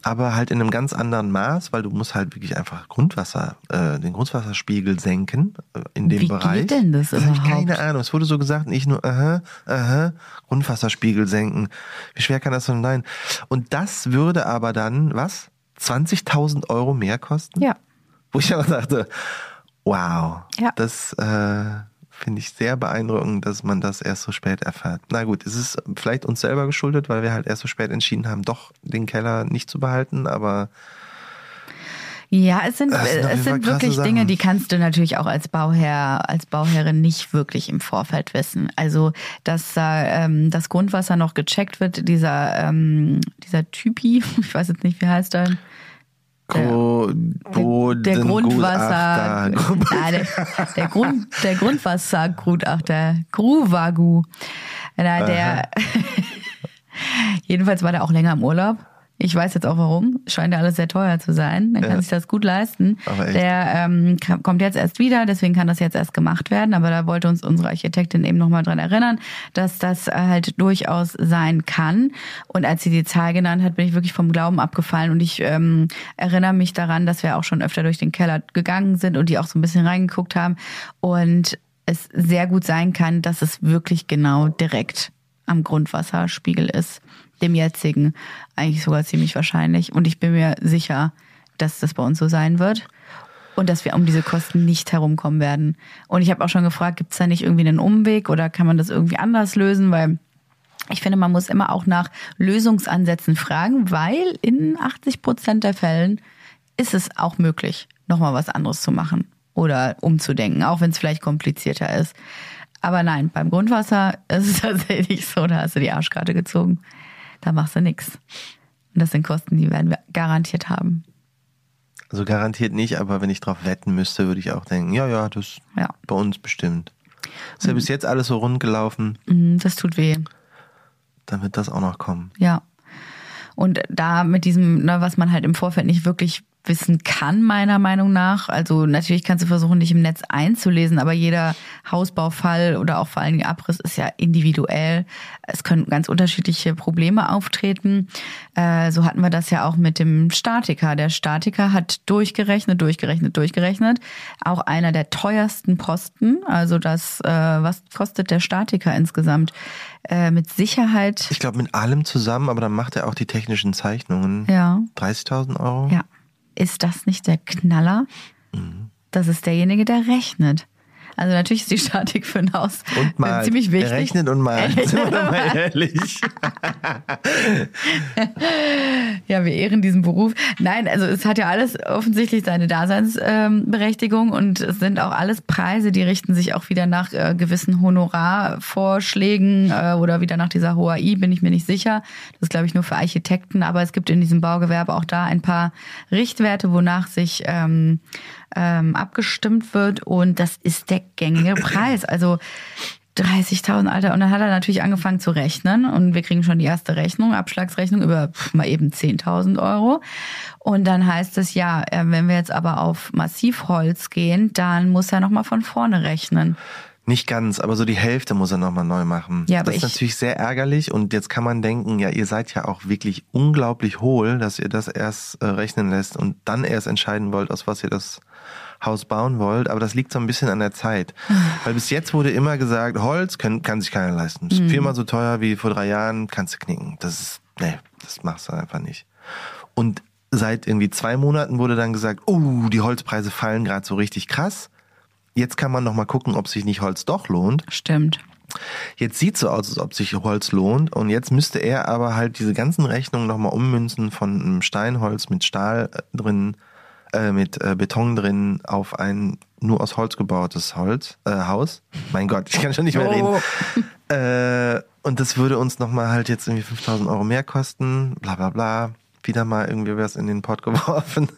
S2: aber halt in einem ganz anderen Maß, weil du musst halt wirklich einfach Grundwasser, äh, den Grundwasserspiegel senken äh, in dem
S1: Wie
S2: Bereich.
S1: geht denn das
S2: ich
S1: überhaupt?
S2: keine Ahnung. Es wurde so gesagt, nicht nur, aha, aha, Grundwasserspiegel senken. Wie schwer kann das denn sein? Und das würde aber dann, was? 20.000 Euro mehr kosten?
S1: Ja.
S2: Wo ich aber dachte, wow,
S1: Ja.
S2: das äh, finde ich sehr beeindruckend, dass man das erst so spät erfährt. Na gut, es ist vielleicht uns selber geschuldet, weil wir halt erst so spät entschieden haben, doch den Keller nicht zu behalten, aber
S1: Ja, es sind, es sind wirklich Dinge,
S2: Sachen.
S1: die kannst du natürlich auch als Bauherr, als Bauherrin nicht wirklich im Vorfeld wissen. Also, dass da ähm, das Grundwasser noch gecheckt wird, dieser, ähm, dieser Typi, ich weiß jetzt nicht, wie heißt er?
S2: Gro
S1: Der, der Grundwasser. Nein, der, der, Grund, der Grundwassergutachter, Gruvagu. Na, der, jedenfalls war der auch länger im Urlaub. Ich weiß jetzt auch warum. Scheint ja alles sehr teuer zu sein. Dann kann
S2: Ja.
S1: sich das gut leisten. Der ähm, kommt jetzt erst wieder, deswegen kann das jetzt erst gemacht werden. Aber da wollte uns unsere Architektin eben nochmal dran erinnern, dass das halt durchaus sein kann. Und als sie die Zahl genannt hat, bin ich wirklich vom Glauben abgefallen. Und ich ähm, erinnere mich daran, dass wir auch schon öfter durch den Keller gegangen sind und die auch so ein bisschen reingeguckt haben. Und es sehr gut sein kann, dass es wirklich genau direkt am Grundwasserspiegel ist, dem jetzigen, eigentlich sogar ziemlich wahrscheinlich. Und ich bin mir sicher, dass das bei uns so sein wird und dass wir um diese Kosten nicht herumkommen werden. Und ich habe auch schon gefragt, gibt es da nicht irgendwie einen Umweg oder kann man das irgendwie anders lösen, weil ich finde, man muss immer auch nach Lösungsansätzen fragen, weil in 80 Prozent der Fällen ist es auch möglich, nochmal was anderes zu machen oder umzudenken, auch wenn es vielleicht komplizierter ist. Aber nein, beim Grundwasser ist es tatsächlich so, da hast du die Arschkarte gezogen. Da machst du nichts. Und das sind Kosten, die werden wir garantiert haben.
S2: Also garantiert nicht, aber wenn ich drauf wetten müsste, würde ich auch denken, ja, ja, das
S1: Ja.
S2: bei uns bestimmt. Ist ja bis jetzt alles so rund gelaufen,
S1: Mm, Das tut weh.
S2: dann wird das auch noch kommen.
S1: Ja. Und da mit diesem, ne, was man halt im Vorfeld nicht wirklich wissen kann, meiner Meinung nach. Also natürlich kannst du versuchen, dich im Netz einzulesen, aber jeder Hausbaufall oder auch vor allen Dingen Abriss ist ja individuell. Es können ganz unterschiedliche Probleme auftreten. Äh, so hatten wir das ja auch mit dem Statiker. Der Statiker hat durchgerechnet, durchgerechnet, durchgerechnet. Auch einer der teuersten Posten. Also das, äh, was kostet der Statiker insgesamt? Äh, mit Sicherheit.
S2: Ich glaube mit allem zusammen, aber dann macht er auch die technischen Zeichnungen.
S1: Ja.
S2: 30.000 Euro?
S1: Ja. Ist das nicht der Knaller? Das ist derjenige, der rechnet. Also natürlich ist die Statik für ein Haus
S2: Und mal.
S1: ziemlich wichtig.
S2: Rechnet und malt.
S1: Er
S2: Sind wir mal ehrlich.
S1: Ja, wir ehren diesen Beruf. Nein, also es hat ja alles offensichtlich seine Daseinsberechtigung und es sind auch alles Preise, die richten sich auch wieder nach äh, gewissen Honorarvorschlägen äh, oder wieder nach dieser HOAI, bin ich mir nicht sicher. Das ist, glaube ich, nur für Architekten, aber es gibt in diesem Baugewerbe auch da ein paar Richtwerte, wonach sich ähm, ähm, abgestimmt wird und das ist der gängige Preis. Also 30.000, Alter. Und dann hat er natürlich angefangen zu rechnen und wir kriegen schon die erste Rechnung, Abschlagsrechnung über pff, mal eben 10.000 Euro. Und dann heißt es, ja, äh, wenn wir jetzt aber auf Massivholz gehen, dann muss er nochmal von vorne rechnen.
S2: Nicht ganz, aber so die Hälfte muss er nochmal neu machen.
S1: Ja,
S2: das ist
S1: ich-
S2: natürlich sehr ärgerlich und jetzt kann man denken, ja, ihr seid ja auch wirklich unglaublich hohl, dass ihr das erst äh, rechnen lässt und dann erst entscheiden wollt, aus was ihr das Haus bauen wollt. Aber das liegt so ein bisschen an der Zeit. Weil bis jetzt wurde immer gesagt, Holz kann, kann sich keiner leisten. Das ist viermal so teuer wie vor drei Jahren, kannst du knicken. Das ist, nee, das machst du einfach nicht. Und seit irgendwie zwei Monaten wurde dann gesagt, oh, die Holzpreise fallen gerade so richtig krass. Jetzt kann man noch mal gucken, ob sich nicht Holz doch lohnt.
S1: Stimmt.
S2: Jetzt sieht so aus, als ob sich Holz lohnt. Und jetzt müsste er aber halt diese ganzen Rechnungen noch mal ummünzen von einem Steinholz mit Stahl äh, drin, äh, mit äh, Beton drin auf ein nur aus Holz gebautes Holz, äh, Haus. Mein Gott, ich kann schon nicht mehr
S1: Oh.
S2: reden. Äh, und das würde uns nochmal halt jetzt irgendwie 5000 Euro mehr kosten, bla bla bla. Wieder mal irgendwie was in den Pott geworfen.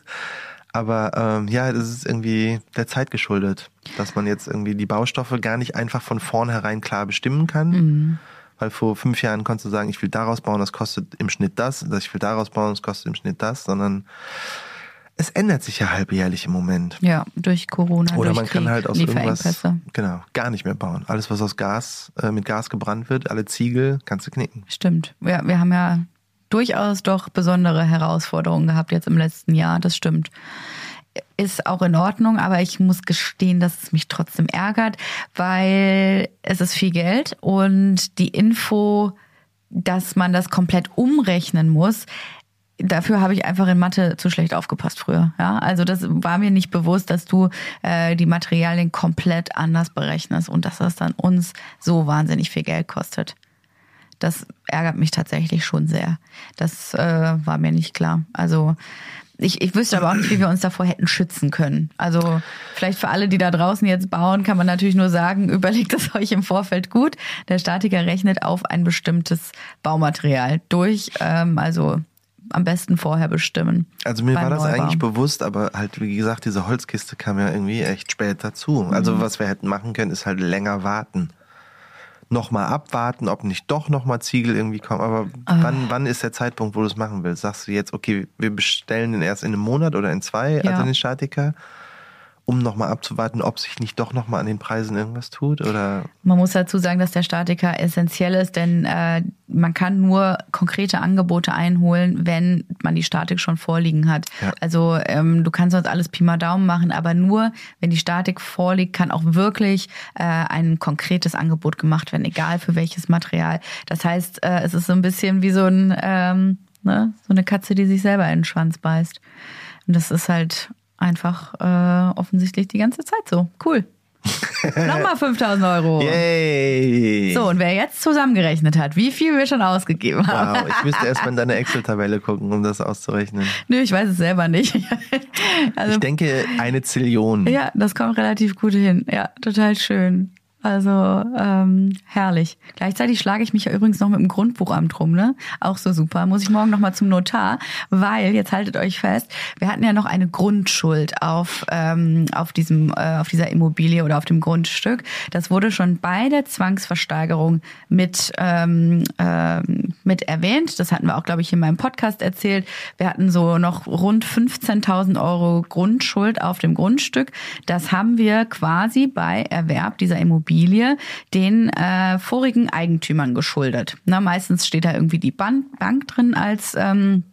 S2: Aber ähm, ja, das ist irgendwie der Zeit geschuldet, dass man jetzt irgendwie die Baustoffe gar nicht einfach von vornherein klar bestimmen kann. Weil vor fünf Jahren konntest du sagen, ich will daraus bauen, das kostet im Schnitt das, dass ich will daraus bauen, das kostet im Schnitt das, sondern es ändert sich ja halbjährlich im Moment.
S1: Ja, durch Corona.
S2: Oder
S1: durch
S2: man kann
S1: Krieg,
S2: halt aus irgendwas genau gar nicht mehr bauen. Alles was aus Gas äh, mit Gas gebrannt wird, alle Ziegel kannst du knicken.
S1: Stimmt. Ja, wir haben ja durchaus doch besondere Herausforderungen gehabt jetzt im letzten Jahr. Das stimmt. Ist auch in Ordnung, aber ich muss gestehen, dass es mich trotzdem ärgert, weil es ist viel Geld und die Info, dass man das komplett umrechnen muss, dafür habe ich einfach in Mathe zu schlecht aufgepasst früher. Ja, also das war mir nicht bewusst, dass du äh, die Materialien komplett anders berechnest und dass das dann uns so wahnsinnig viel Geld kostet. Das ärgert mich tatsächlich schon sehr. Das äh, war mir nicht klar. Also ich, ich wüsste aber auch nicht, wie wir uns davor hätten schützen können. Also vielleicht für alle, die da draußen jetzt bauen, kann man natürlich nur sagen, überlegt es euch im Vorfeld gut. Der Statiker rechnet auf ein bestimmtes Baumaterial durch. Ähm, also am besten vorher bestimmen.
S2: Also mir war das
S1: Neubau.
S2: eigentlich bewusst, aber halt wie gesagt, diese Holzkiste kam ja irgendwie echt spät dazu. Also
S1: Mhm.
S2: was wir hätten machen können, ist halt länger warten. Nochmal abwarten, ob nicht doch nochmal Ziegel irgendwie kommen. Aber
S1: Ah.
S2: wann, wann ist der Zeitpunkt, wo du es machen willst? Sagst du jetzt, okay, wir bestellen den erst in einem Monat oder in zwei,
S1: Ja.
S2: also den Statiker, um nochmal abzuwarten, ob sich nicht doch nochmal an den Preisen irgendwas tut? Oder
S1: Man muss dazu sagen, dass der Statiker essentiell ist, denn äh, man kann nur konkrete Angebote einholen, wenn man die Statik schon vorliegen hat.
S2: Ja.
S1: Also ähm, du kannst sonst alles Pi mal Daumen machen, aber nur wenn die Statik vorliegt, kann auch wirklich äh, ein konkretes Angebot gemacht werden, egal für welches Material. Das heißt, äh, es ist so ein bisschen wie so ein ähm, ne, so eine Katze, die sich selber in den Schwanz beißt. Und das ist halt einfach äh, offensichtlich die ganze Zeit so. Cool. Nochmal 5000 Euro.
S2: Yay!
S1: So, und wer jetzt zusammengerechnet hat, wie viel wir schon ausgegeben haben.
S2: Wow, ich müsste erst mal in deine Excel-Tabelle gucken, um das auszurechnen.
S1: Nö, ich weiß es selber nicht. Also,
S2: Ich denke, eine Zillion.
S1: ja, das kommt relativ gut hin. Ja, total schön. Also ähm, herrlich. Gleichzeitig schlage ich mich ja übrigens noch mit dem Grundbuchamt rum, ne? Auch so super. Muss ich morgen noch mal zum Notar, weil jetzt haltet euch fest, wir hatten ja noch eine Grundschuld auf ähm, auf diesem äh, auf dieser Immobilie oder auf dem Grundstück. Das wurde schon bei der Zwangsversteigerung mit ähm, ähm, mit erwähnt. Das hatten wir auch, glaube ich, in meinem Podcast erzählt. Wir hatten so noch rund 15.000 Euro Grundschuld auf dem Grundstück. Das haben wir quasi bei Erwerb dieser Immobilie den äh, vorigen Eigentümern geschuldet. Na, meistens steht da irgendwie die Bank, Bank drin als ähm,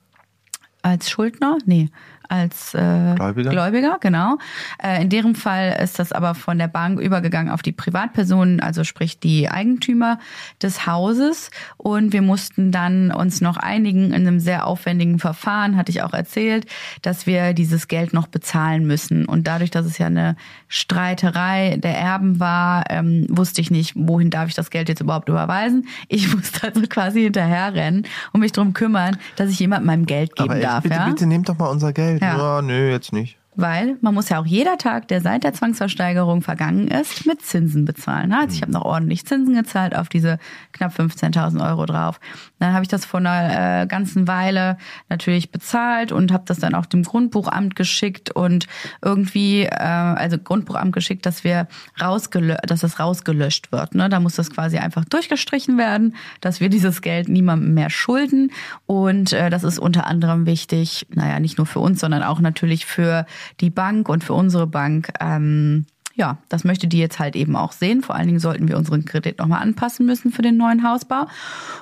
S1: als Schuldner? Nee, als äh,
S2: Gläubiger?
S1: Gläubiger, genau. Äh, in deren Fall ist das aber von der Bank übergegangen auf die Privatpersonen, also sprich die Eigentümer des Hauses. Und wir mussten dann uns noch einigen in einem sehr aufwendigen Verfahren, hatte ich auch erzählt, dass wir dieses Geld noch bezahlen müssen. Und dadurch, dass es ja eine Streiterei der Erben war, ähm, wusste ich nicht, wohin darf ich das Geld jetzt überhaupt überweisen. Ich musste also quasi hinterherrennen und mich drum kümmern, dass ich jemandem meinem Geld geben
S2: Aber echt,
S1: darf.
S2: bitte,
S1: ja?
S2: bitte nehmt doch mal unser Geld.
S1: Ja.
S2: Ja, nö, jetzt nicht.
S1: Weil man muss ja auch jeder Tag, der seit der Zwangsversteigerung vergangen ist, mit Zinsen bezahlen. Also ich habe noch ordentlich Zinsen gezahlt auf diese knapp 15.000 Euro drauf. Dann habe ich das vor einer äh, ganzen Weile natürlich bezahlt und habe das dann auch dem Grundbuchamt geschickt und irgendwie, äh, also Grundbuchamt geschickt, dass wir rausgelö dass das rausgelöscht wird. Ne? Da muss das quasi einfach durchgestrichen werden, dass wir dieses Geld niemandem mehr schulden. Und äh, das ist unter anderem wichtig, naja, nicht nur für uns, sondern auch natürlich für die Bank und für unsere Bank. Ähm, ja, das möchte die jetzt halt eben auch sehen. Vor allen Dingen sollten wir unseren Kredit nochmal anpassen müssen für den neuen Hausbau.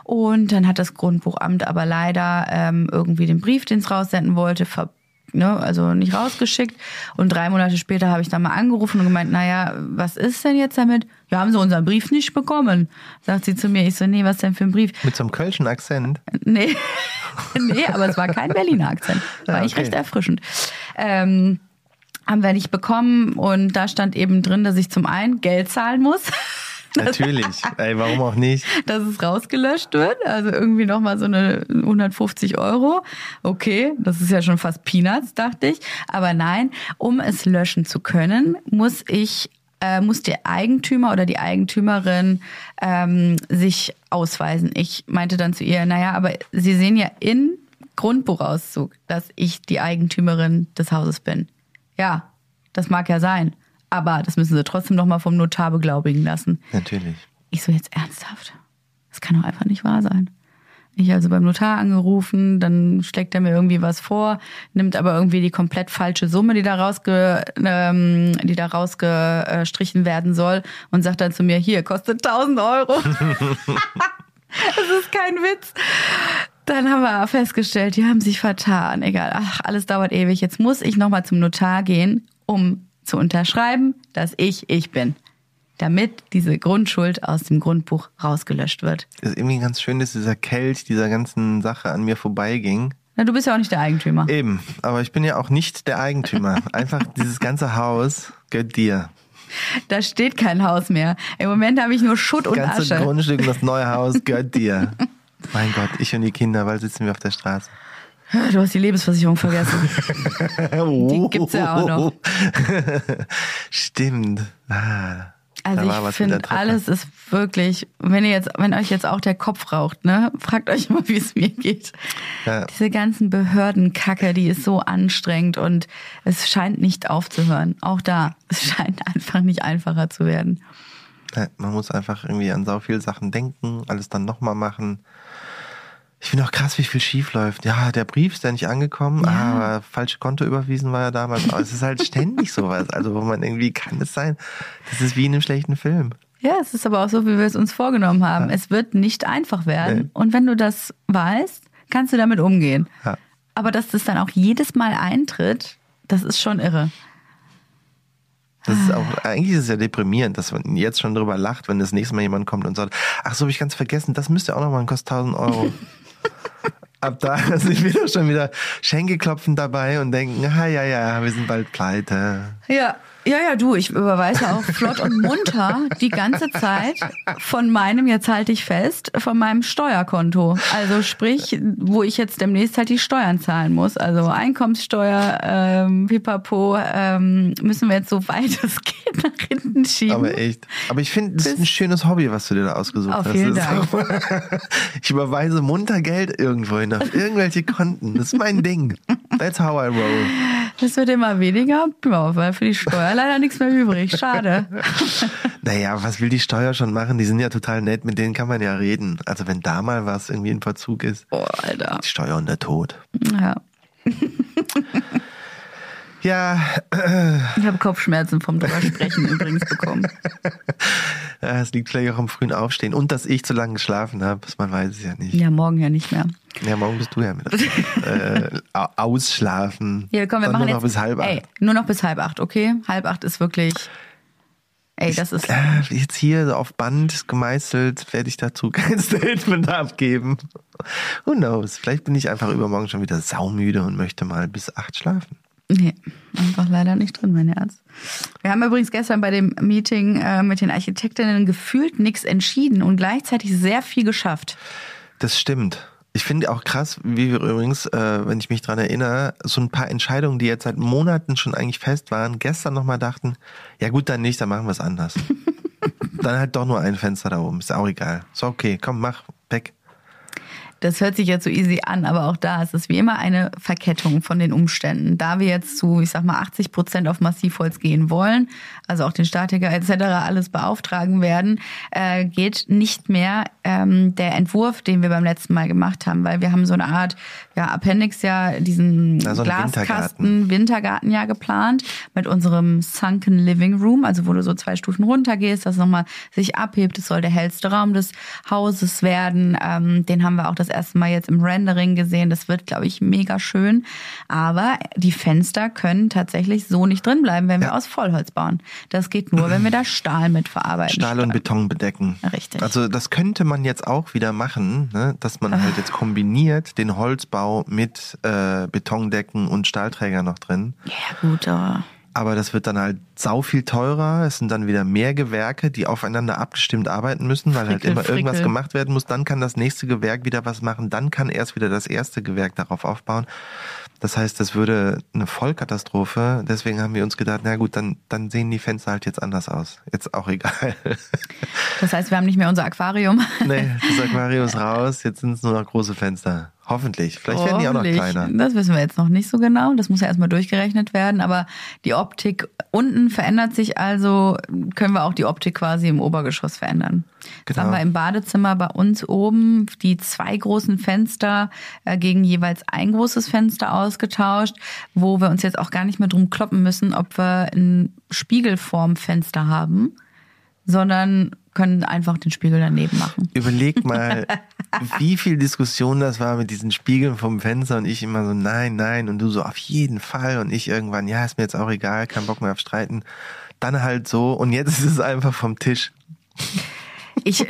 S1: Und dann hat das Grundbuchamt aber leider ähm, irgendwie den Brief, den es raussenden wollte, ver ne, also nicht rausgeschickt. Und drei Monate später habe ich dann mal angerufen und gemeint, naja, was ist denn jetzt damit? Ja, haben sie unseren Brief nicht bekommen. Sagt sie zu mir. Ich so, nee, was denn für ein Brief?
S2: Mit so einem kölschen Akzent.
S1: Nee, nee, aber es war kein Berliner Akzent. War
S2: Ja, okay.
S1: recht erfrischend. Ähm, haben wir nicht bekommen und da stand eben drin, dass ich zum einen Geld zahlen muss.
S2: Natürlich. Ey, warum auch nicht?
S1: dass es rausgelöscht wird. Also irgendwie nochmal so eine 150 Euro. Okay, das ist ja schon fast Peanuts, dachte ich. Aber nein, um es löschen zu können, muss ich äh, muss der Eigentümer oder die Eigentümerin ähm, sich ausweisen. Ich meinte dann zu ihr, naja, aber Sie sehen ja in Grundbuchauszug, dass ich die Eigentümerin des Hauses bin. Ja, das mag ja sein. Aber das müssen Sie trotzdem noch mal vom Notar beglaubigen lassen.
S2: Natürlich.
S1: Ich so jetzt ernsthaft. Das kann doch einfach nicht wahr sein. Ich also beim Notar angerufen, dann schlägt er mir irgendwie was vor, nimmt aber irgendwie die komplett falsche Summe, die da rausge, ähm, die da rausgestrichen werden soll und sagt dann zu mir, hier, kostet 1000 Euro. das ist kein Witz. Dann haben wir festgestellt, die haben sich vertan. Egal, ach, alles dauert ewig. Jetzt muss ich nochmal zum Notar gehen, um zu unterschreiben, dass ich ich bin damit diese Grundschuld aus dem Grundbuch rausgelöscht wird.
S2: Das ist irgendwie ganz schön, dass dieser Kelch dieser ganzen Sache an mir vorbeiging.
S1: Na, du bist ja auch nicht der Eigentümer.
S2: Eben, aber ich bin ja auch nicht der Eigentümer. Einfach dieses ganze Haus gehört dir.
S1: Da steht kein Haus mehr. Im Moment habe ich nur Schutt und
S2: Das ganze
S1: Asche.
S2: Grundstück und das neue Haus gehört dir. mein Gott, ich und die Kinder, weil sitzen wir auf der Straße.
S1: Du hast die Lebensversicherung vergessen. Die gibt's ja auch noch.
S2: Stimmt. Ah,
S1: Also ich finde, alles ist wirklich, wenn ihr jetzt, wenn euch jetzt auch der Kopf raucht, ne, fragt euch mal, wie es mir geht.
S2: Ja.
S1: Diese ganzen Behördenkacke, die ist so anstrengend und es scheint nicht aufzuhören. Auch da, es scheint einfach nicht einfacher zu werden.
S2: Ja, Man muss einfach irgendwie an so viele Sachen denken, alles dann nochmal machen. Ich finde auch krass, wie viel schief läuft. Ja, der Brief ist ja nicht angekommen,
S1: Ja.
S2: aber falsche Konto überwiesen war ja damals. Aber es ist halt ständig sowas. Also, wo man irgendwie kann es sein. Das ist wie in einem schlechten Film.
S1: Ja, es ist aber auch so, wie wir es uns vorgenommen haben. Es wird nicht einfach werden.
S2: Nee.
S1: Und wenn du das weißt, kannst du damit umgehen.
S2: Ja.
S1: Aber dass das dann auch jedes Mal eintritt, das ist schon irre.
S2: Das ist auch, eigentlich ist es ja deprimierend, dass man jetzt schon drüber lacht, wenn das nächste Mal jemand kommt und sagt, ach so, hab ich ganz vergessen, das müsste auch noch mal kostet 1000 Euro. Ab da sind wir doch schon wieder Schenkelklopfen dabei und denken, ah, ja, ja, wir sind bald pleite.
S1: Ja, ja, ja, du, ich überweise auch flott und munter die ganze Zeit von meinem, jetzt halte ich fest, von meinem Steuerkonto. Also sprich, wo ich jetzt demnächst halt die Steuern zahlen muss. Also Einkommenssteuer, ähm, pipapo, ähm, müssen wir jetzt so weit es geht nach hinten schieben.
S2: Aber echt. Aber ich finde, das ist ein schönes Hobby, was du dir da ausgesucht
S1: Oh,
S2: hast.
S1: vielen
S2: auch- ich überweise munter Geld irgendwo hin auf irgendwelche Konten. Das ist mein Ding. That's how I roll.
S1: Das wird immer weniger, ja, weil für die Steuer leider nichts mehr übrig. Schade.
S2: Naja, was will die Steuer schon machen? Die sind ja total nett, mit denen kann man ja reden. Also wenn da mal was irgendwie in Verzug ist.
S1: Oh, Alter.
S2: Die Steuer und der Tod.
S1: Ja.
S2: Ja,
S1: Ich habe Kopfschmerzen vom drüber sprechen übrigens bekommen.
S2: äh, es liegt vielleicht auch am frühen Aufstehen und dass ich zu lange geschlafen habe. Man weiß es ja nicht.
S1: Ja, morgen ja nicht mehr.
S2: Ja, morgen bist du ja mit. äh, au- ausschlafen.
S1: Ja, komm, wir machen
S2: nur
S1: jetzt
S2: noch bis halb acht.
S1: Ey, nur noch bis halb acht, okay? Halb acht ist wirklich. Ey, das ist.
S2: Äh, jetzt hier so auf Band gemeißelt, werde ich dazu kein Statement abgeben. Who knows? Vielleicht bin ich einfach übermorgen schon wieder saumüde und möchte mal bis acht schlafen.
S1: Nee, einfach leider nicht drin, mein Herz. Wir haben übrigens gestern bei dem Meeting äh, mit den Architektinnen gefühlt nichts entschieden und gleichzeitig sehr viel geschafft.
S2: Das stimmt. Ich finde auch krass, wie wir übrigens, äh, wenn ich mich dran erinnere, so ein paar Entscheidungen, die jetzt seit Monaten schon eigentlich fest waren, gestern nochmal dachten, ja gut, dann nicht, dann machen wir es anders. dann halt doch nur ein Fenster da oben, ist auch egal. So, okay, komm, mach.
S1: Das hört sich jetzt so easy an, aber auch da ist es wie immer eine Verkettung von den Umständen. Da wir jetzt zu, ich sag mal, 80 Prozent auf Massivholz gehen wollen, also auch den Statiker etc. alles beauftragen werden, äh, geht nicht mehr ähm, der Entwurf, den wir beim letzten Mal gemacht haben, weil wir haben so eine Art ja, Appendix ja, diesen
S2: Na, so einen
S1: Glaskasten Wintergarten ja geplant mit unserem Sunken Living Room, also wo du so zwei Stufen runtergehst, das nochmal sich abhebt. Es soll der hellste Raum des Hauses werden. Ähm, den haben wir auch das erste Mal jetzt im Rendering gesehen. Das wird, glaube ich, mega schön. Aber die Fenster können tatsächlich so nicht drin bleiben, wenn wir
S2: Ja.
S1: aus Vollholz bauen. Das geht nur, wenn wir da Stahl mit verarbeiten.
S2: Stahl und Beton bedecken.
S1: Richtig.
S2: Also das könnte man jetzt auch wieder machen, ne? dass man halt jetzt kombiniert den Holzbau mit äh, Betondecken und Stahlträger noch drin.
S1: Ja, gut, aber
S2: Aber das wird dann halt sau viel teurer. Es sind dann wieder mehr Gewerke, die aufeinander abgestimmt arbeiten müssen, weil halt
S1: Frickel,
S2: immer irgendwas
S1: frickel.
S2: gemacht werden muss. Dann kann das nächste Gewerk wieder was machen. Dann kann erst wieder das erste Gewerk darauf aufbauen. Das heißt, das würde eine Vollkatastrophe. Deswegen haben wir uns gedacht, na gut, dann, dann sehen die Fenster halt jetzt anders aus. Jetzt auch egal.
S1: Das heißt, wir haben nicht mehr unser Aquarium.
S2: nee, das Aquarium ist raus. Jetzt sind es nur noch große Fenster. Hoffentlich. Vielleicht werden die auch noch
S1: Hoffentlich.
S2: kleiner.
S1: Das wissen wir jetzt noch nicht so genau. Das muss ja erstmal durchgerechnet werden. Aber die Optik unten verändert sich also, können wir auch die Optik quasi im Obergeschoss verändern.
S2: Genau.
S1: haben wir im Badezimmer bei uns oben die zwei großen Fenster äh, gegen jeweils ein großes Fenster ausgetauscht, wo wir uns jetzt auch gar nicht mehr drum kloppen müssen, ob wir ein Spiegelformfenster haben, sondern können einfach den Spiegel daneben machen.
S2: Überleg mal, wie viel Diskussion das war mit diesen Spiegeln vom Fenster und ich immer so, nein, nein, und du so, auf jeden Fall und ich irgendwann, ja, ist mir jetzt auch egal, kein Bock mehr auf Streiten. Dann halt so und jetzt ist es einfach vom Tisch.
S1: Ich,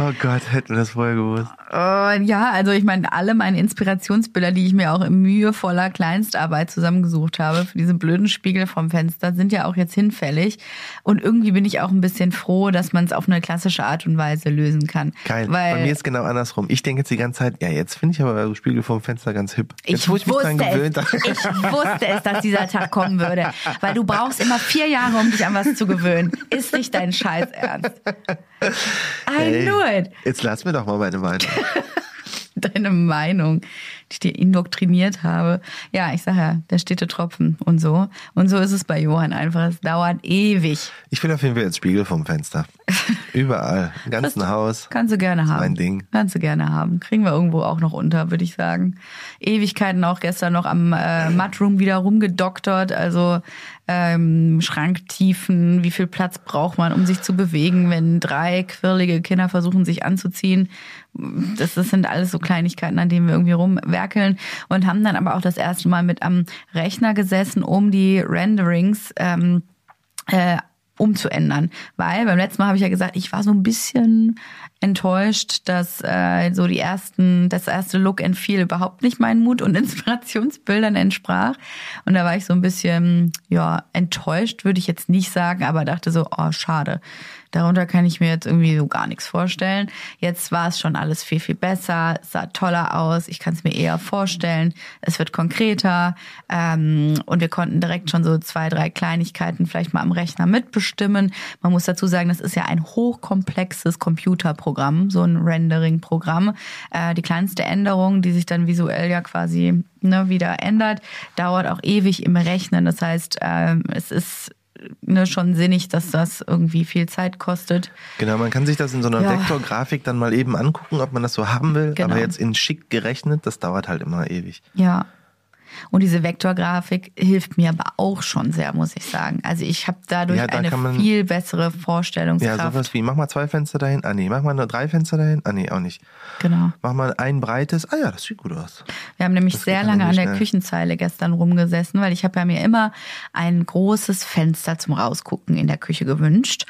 S2: Oh Gott, hätten wir das vorher gewusst.
S1: Äh, ja, also ich meine, alle meine Inspirationsbilder, die ich mir auch in mühevoller Kleinstarbeit zusammengesucht habe für diese blöden Spiegel vom Fenster, sind ja auch jetzt hinfällig. Und irgendwie bin ich auch ein bisschen froh, dass man es auf eine klassische Art und Weise lösen kann.
S2: Geil.
S1: Weil
S2: Bei mir ist genau andersrum. Ich denke jetzt die ganze Zeit, ja, jetzt finde ich aber Spiegel vom Fenster ganz hip. Jetzt,
S1: ich
S2: wo ich mich
S1: wusste
S2: dran gewöhnt
S1: es, ich wusste es, dass dieser Tag kommen würde. Weil du brauchst immer vier Jahre, um dich an was zu gewöhnen. Ist nicht dein Scheiß ernst. I
S2: Hey,
S1: knew it.
S2: Jetzt lass mir doch mal meine Meinung.
S1: deine Meinung, die ich dir indoktriniert habe. Ja, ich sage ja, der stete Tropfen und so. Und so ist es bei Johann einfach. Es dauert ewig.
S2: Ich will auf jeden Fall jetzt Spiegel vom Fenster. Überall. Im ganzen Haus.
S1: Kannst du gerne haben.
S2: mein Ding.
S1: Kannst du gerne haben. Kriegen wir irgendwo auch noch unter, würde ich sagen. Ewigkeiten auch gestern noch am äh, Mudroom wieder rumgedoktert. Also ähm, Schranktiefen, wie viel Platz braucht man, um sich zu bewegen, wenn drei quirlige Kinder versuchen, sich anzuziehen. Das, das sind alles so Kleinigkeiten, an denen wir irgendwie rumwerkeln und haben dann aber auch das erste Mal mit am Rechner gesessen, um die Renderings ähm, äh, umzuändern. Weil beim letzten Mal habe ich ja gesagt, ich war so ein bisschen enttäuscht, dass äh, so die ersten, das erste Look and Feel überhaupt nicht meinen Mut und Inspirationsbildern entsprach. Und da war ich so ein bisschen, ja, enttäuscht, würde ich jetzt nicht sagen, aber dachte so, oh, schade. Darunter kann ich mir jetzt irgendwie so gar nichts vorstellen. Jetzt war es schon alles viel, viel besser. Es sah toller aus. Ich kann es mir eher vorstellen. Es wird konkreter. Ähm, und wir konnten direkt schon so zwei, drei Kleinigkeiten vielleicht mal am Rechner mitbestimmen. Man muss dazu sagen, das ist ja ein hochkomplexes Computerprogramm, so ein Rendering-Programm. Äh, die kleinste Änderung, die sich dann visuell ja quasi ne, wieder ändert, dauert auch ewig im Rechnen. Das heißt, ähm, es ist ne, schon sinnig, dass das irgendwie viel Zeit kostet.
S2: Genau, man kann sich das in so einer
S1: Ja.
S2: Vektorgrafik dann mal eben angucken, ob man das so haben will.
S1: Genau.
S2: Aber jetzt in schick gerechnet, das dauert halt immer ewig.
S1: Ja. Und diese Vektorgrafik hilft mir aber auch schon sehr, muss ich sagen. Also ich habe dadurch
S2: Ja, da
S1: eine
S2: man-
S1: viel bessere
S2: Ja,
S1: Vorstellungskraft.
S2: sowas wie, mach mal zwei Fenster dahin. Ah nee, mach mal nur drei Fenster dahin. Ah nee, auch nicht.
S1: genau.
S2: Mach mal ein breites. Ah ja, das sieht gut aus.
S1: Wir haben nämlich
S2: Das
S1: sehr lange an der
S2: schnell.
S1: Küchenzeile gestern rumgesessen, weil ich habe ja mir immer ein großes Fenster zum Rausgucken in der Küche gewünscht.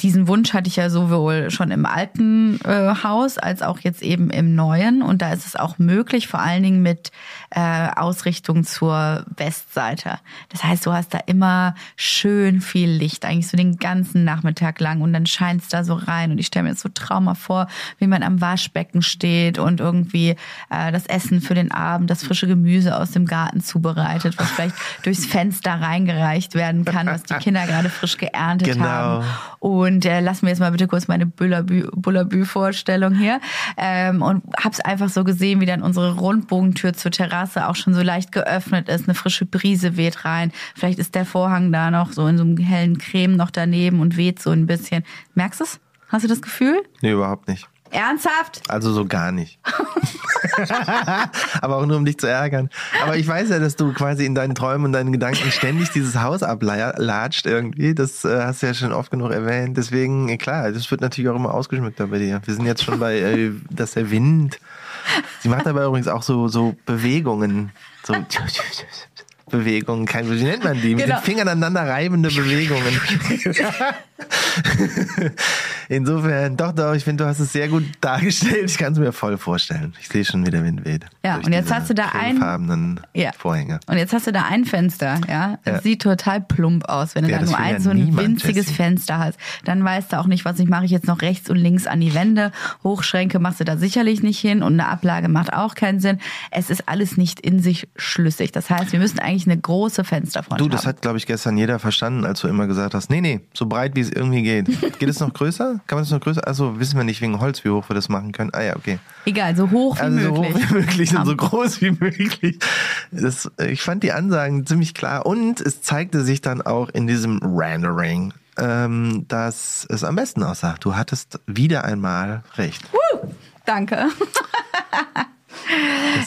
S1: Diesen Wunsch hatte ich ja sowohl schon im alten äh, Haus als auch jetzt eben im neuen. Und da ist es auch möglich, vor allen Dingen mit äh, Ausrichtung zur Westseite. Das heißt, du hast da immer schön viel Licht, eigentlich so den ganzen Nachmittag lang. Und dann scheint es da so rein. Und ich stelle mir jetzt so Trauma vor, wie man am Waschbecken steht und irgendwie äh, das Essen für den Abend, das frische Gemüse aus dem Garten zubereitet, was vielleicht durchs Fenster reingereicht werden kann, was die Kinder gerade frisch geerntet
S2: Genau.
S1: haben. Und äh, lass mir jetzt mal bitte kurz meine Bullabü- Bullabü-Vorstellung hier. Ähm, und hab's einfach so gesehen, wie dann unsere Rundbogentür zur Terrasse auch schon so leicht geöffnet ist. Eine frische Brise weht rein. Vielleicht ist der Vorhang da noch so in so einem hellen Creme noch daneben und weht so ein bisschen. Merkst du's? Hast du das Gefühl?
S2: Nee, überhaupt nicht.
S1: Ernsthaft?
S2: Also so gar nicht. Aber auch nur um dich zu ärgern. Aber ich weiß ja, dass du quasi in deinen Träumen und deinen Gedanken ständig dieses Haus ablatscht irgendwie. Das äh, hast du ja schon oft genug erwähnt. Deswegen, klar, das wird natürlich auch immer ausgeschmückter bei dir. Wir sind jetzt schon bei, äh, dass der Wind. Sie macht dabei übrigens auch so, so Bewegungen. So Bewegungen. Kein, wie nennt man die? Mit
S1: Genau.
S2: den Fingern aneinander reibende Bewegungen. Insofern, doch, doch, ich finde, du hast es sehr gut dargestellt. Ich kann es mir voll vorstellen. Ich sehe schon, wie der Wind weht.
S1: Ja, und jetzt hast du da ein-
S2: cremefarbenen
S1: Ja.
S2: Vorhänge.
S1: Und jetzt hast du da ein Fenster, ja. Das
S2: Ja.
S1: sieht total plump aus, wenn du
S2: Ja,
S1: da nur ein so ein
S2: niemand,
S1: winziges
S2: Jessie.
S1: Fenster hast. Dann weißt du auch nicht, was ich mache ich jetzt noch rechts und links an die Wände. Hochschränke machst du da sicherlich nicht hin und eine Ablage macht auch keinen Sinn. Es ist alles nicht in sich schlüssig. Das heißt, wir müssen eigentlich eine große Fensterfront
S2: Du, das
S1: haben.
S2: hat, glaube ich, gestern jeder verstanden, als du immer gesagt hast, nee, nee, so breit, wie es irgendwie geht. Geht es noch größer? Kann man es noch größer? Also wissen wir nicht wegen Holz, wie hoch wir das machen können. Ah ja, okay.
S1: Egal, so hoch wie
S2: Also so
S1: möglich.
S2: hoch wie möglich und so groß wie möglich. Das, ich fand die Ansagen ziemlich klar und es zeigte sich dann auch in diesem Rendering, ähm, dass es am besten aussah. Du hattest wieder einmal recht.
S1: Danke.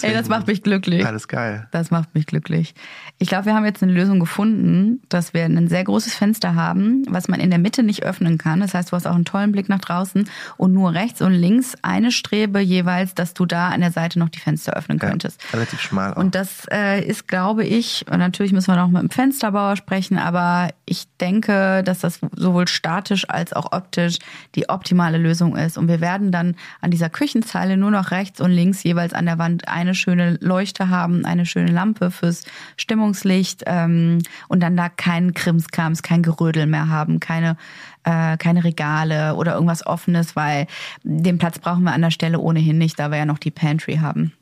S1: Ey, das macht mich glücklich.
S2: Alles geil.
S1: Das macht mich glücklich. Ich glaube, wir haben jetzt eine Lösung gefunden, dass wir ein sehr großes Fenster haben, was man in der Mitte nicht öffnen kann. Das heißt, du hast auch einen tollen Blick nach draußen und nur rechts und links eine Strebe jeweils, dass du da an der Seite noch die Fenster öffnen
S2: Ja,
S1: könntest.
S2: relativ schmal auch.
S1: Und das äh, ist, glaube ich, und natürlich müssen wir noch mit dem Fensterbauer sprechen, aber ich denke, dass das sowohl statisch als auch optisch die optimale Lösung ist. Und wir werden dann an dieser Küchenzeile nur noch rechts und links jeweils an der Wand eine schöne Leuchte haben, eine schöne Lampe fürs Stimmungslicht ähm, und dann da keinen Krimskrams, kein Gerödel mehr haben, keine äh, keine Regale oder irgendwas Offenes, weil den Platz brauchen wir an der Stelle ohnehin nicht, da wir ja noch die Pantry haben.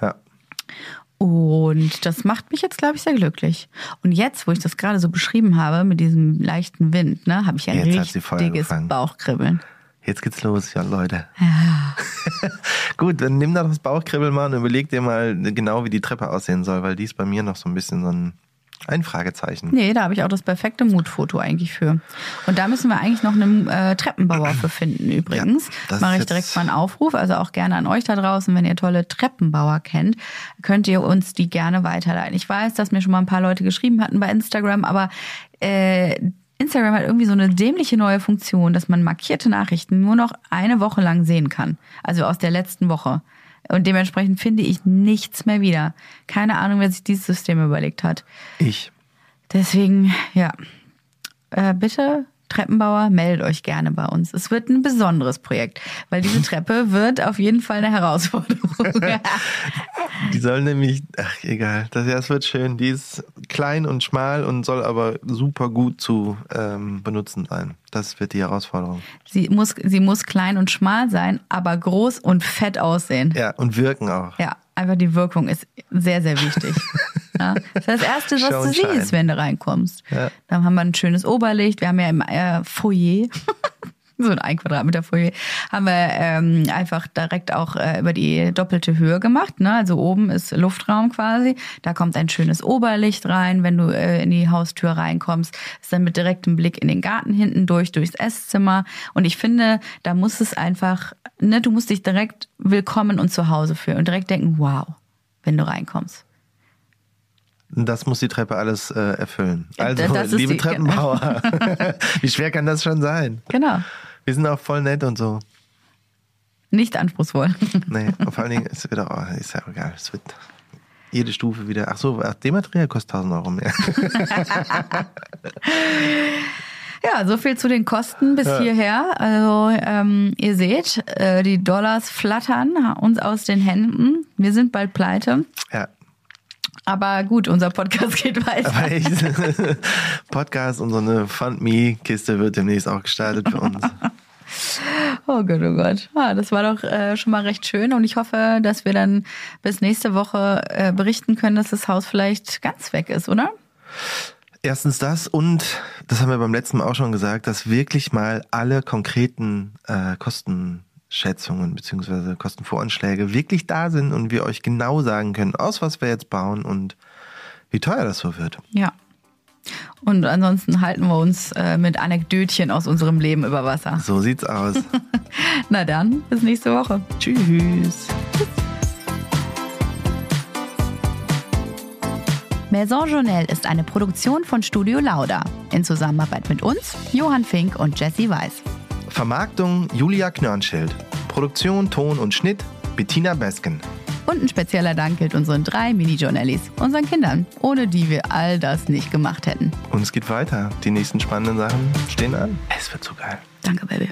S2: ja.
S1: Und das macht mich jetzt, glaube ich, sehr glücklich. Und jetzt, wo ich das gerade so beschrieben habe, mit diesem leichten Wind, ne, habe ich ein
S2: Jetzt
S1: richtiges. Bauchkribbeln.
S2: Jetzt geht's los, ja Leute. Gut, dann nimm da das Bauchkribbel mal und überleg dir mal genau, wie die Treppe aussehen soll, weil die ist bei mir noch so ein bisschen so ein, ein Fragezeichen.
S1: Nee, da habe ich auch das perfekte Mutfoto eigentlich für. Und da müssen wir eigentlich noch einen äh, Treppenbauer für finden übrigens.
S2: Ja, das
S1: Mache ich direkt mal einen Aufruf, also auch gerne an euch da draußen, wenn ihr tolle Treppenbauer kennt, könnt ihr uns die gerne weiterleiten. Ich weiß, dass mir schon mal ein paar Leute geschrieben hatten bei Instagram, aber äh, Instagram hat irgendwie so eine dämliche neue Funktion, dass man markierte Nachrichten nur noch eine Woche lang sehen kann. Also aus der letzten Woche. Und dementsprechend finde ich nichts mehr wieder. Keine Ahnung, wer sich dieses System überlegt hat.
S2: Ich.
S1: Deswegen, ja, äh, bitte Treppenbauer, meldet euch gerne bei uns. Es wird ein besonderes Projekt, weil diese Treppe wird auf jeden Fall eine Herausforderung.
S2: Die soll nämlich, ach egal, das, ja, das wird schön. Die ist klein und schmal und soll aber super gut zu ähm, benutzen sein. Das wird die Herausforderung.
S1: sie, muss, sie muss klein und schmal sein, aber groß und fett aussehen.
S2: Ja, und wirken auch.
S1: Ja, einfach die Wirkung ist sehr, sehr wichtig. Ja, das ist das Erste, was du siehst, wenn du reinkommst.
S2: Ja.
S1: Dann haben wir ein schönes Oberlicht. Wir haben ja im äh, Foyer, so ein ein Quadratmeter Foyer, haben wir ähm, einfach direkt auch äh, über die doppelte Höhe gemacht. Ne? Also oben ist Luftraum quasi. Da kommt ein schönes Oberlicht rein, wenn du äh, in die Haustür reinkommst. Ist dann mit direktem Blick in den Garten hinten durch, durchs Esszimmer. Und ich finde, da muss es einfach, ne, du musst dich direkt willkommen und zu Hause fühlen und direkt denken, wow, wenn du reinkommst.
S2: Das muss die Treppe alles äh, erfüllen.
S1: Ja,
S2: Also,
S1: ist
S2: liebe
S1: die-
S2: Treppenbauer, wie schwer kann das schon sein?
S1: Genau.
S2: Wir sind auch voll nett und so.
S1: Nicht anspruchsvoll.
S2: Nee, vor allen Dingen, es wird auch, ist ja egal, es wird jede Stufe wieder, ach so, ach, dem Material kostet 1000 Euro mehr.
S1: Ja, so viel zu den Kosten bis hierher. Also ähm, ihr seht, äh, die Dollars flattern uns aus den Händen. Wir sind bald pleite.
S2: ja,
S1: Aber gut, unser Podcast geht weiter.
S2: echt, Podcast und so eine Fund-Me-Kiste wird demnächst auch gestartet für uns.
S1: Oh Gott, oh Gott. Ah, das war doch äh, schon mal recht schön und ich hoffe, dass wir dann bis nächste Woche äh, berichten können, dass das Haus vielleicht ganz weg ist, oder?
S2: Erstens das und, das haben wir beim letzten Mal auch schon gesagt, dass wirklich mal alle konkreten äh, Kostenschätzungen beziehungsweise Kostenvoranschläge wirklich da sind und wir euch genau sagen können, aus was wir jetzt bauen und wie teuer das so wird.
S1: Ja. Und ansonsten halten wir uns äh, mit Anekdötchen aus unserem Leben über Wasser.
S2: So sieht's aus.
S1: Na dann, bis nächste Woche.
S2: Tschüss.
S1: Maison Journelle ist eine Produktion von Studio Lauda in Zusammenarbeit mit uns, Johann Fink und Jesse Weiß.
S2: Vermarktung Julia Knörnschild. Produktion, Ton und Schnitt Bettina Besken.
S1: Und ein spezieller Dank gilt unseren drei Mini-Journalies, unseren Kindern, ohne die wir all das nicht gemacht hätten.
S2: Und es geht weiter. Die nächsten spannenden Sachen stehen an. Es wird so geil.
S1: Danke, Baby.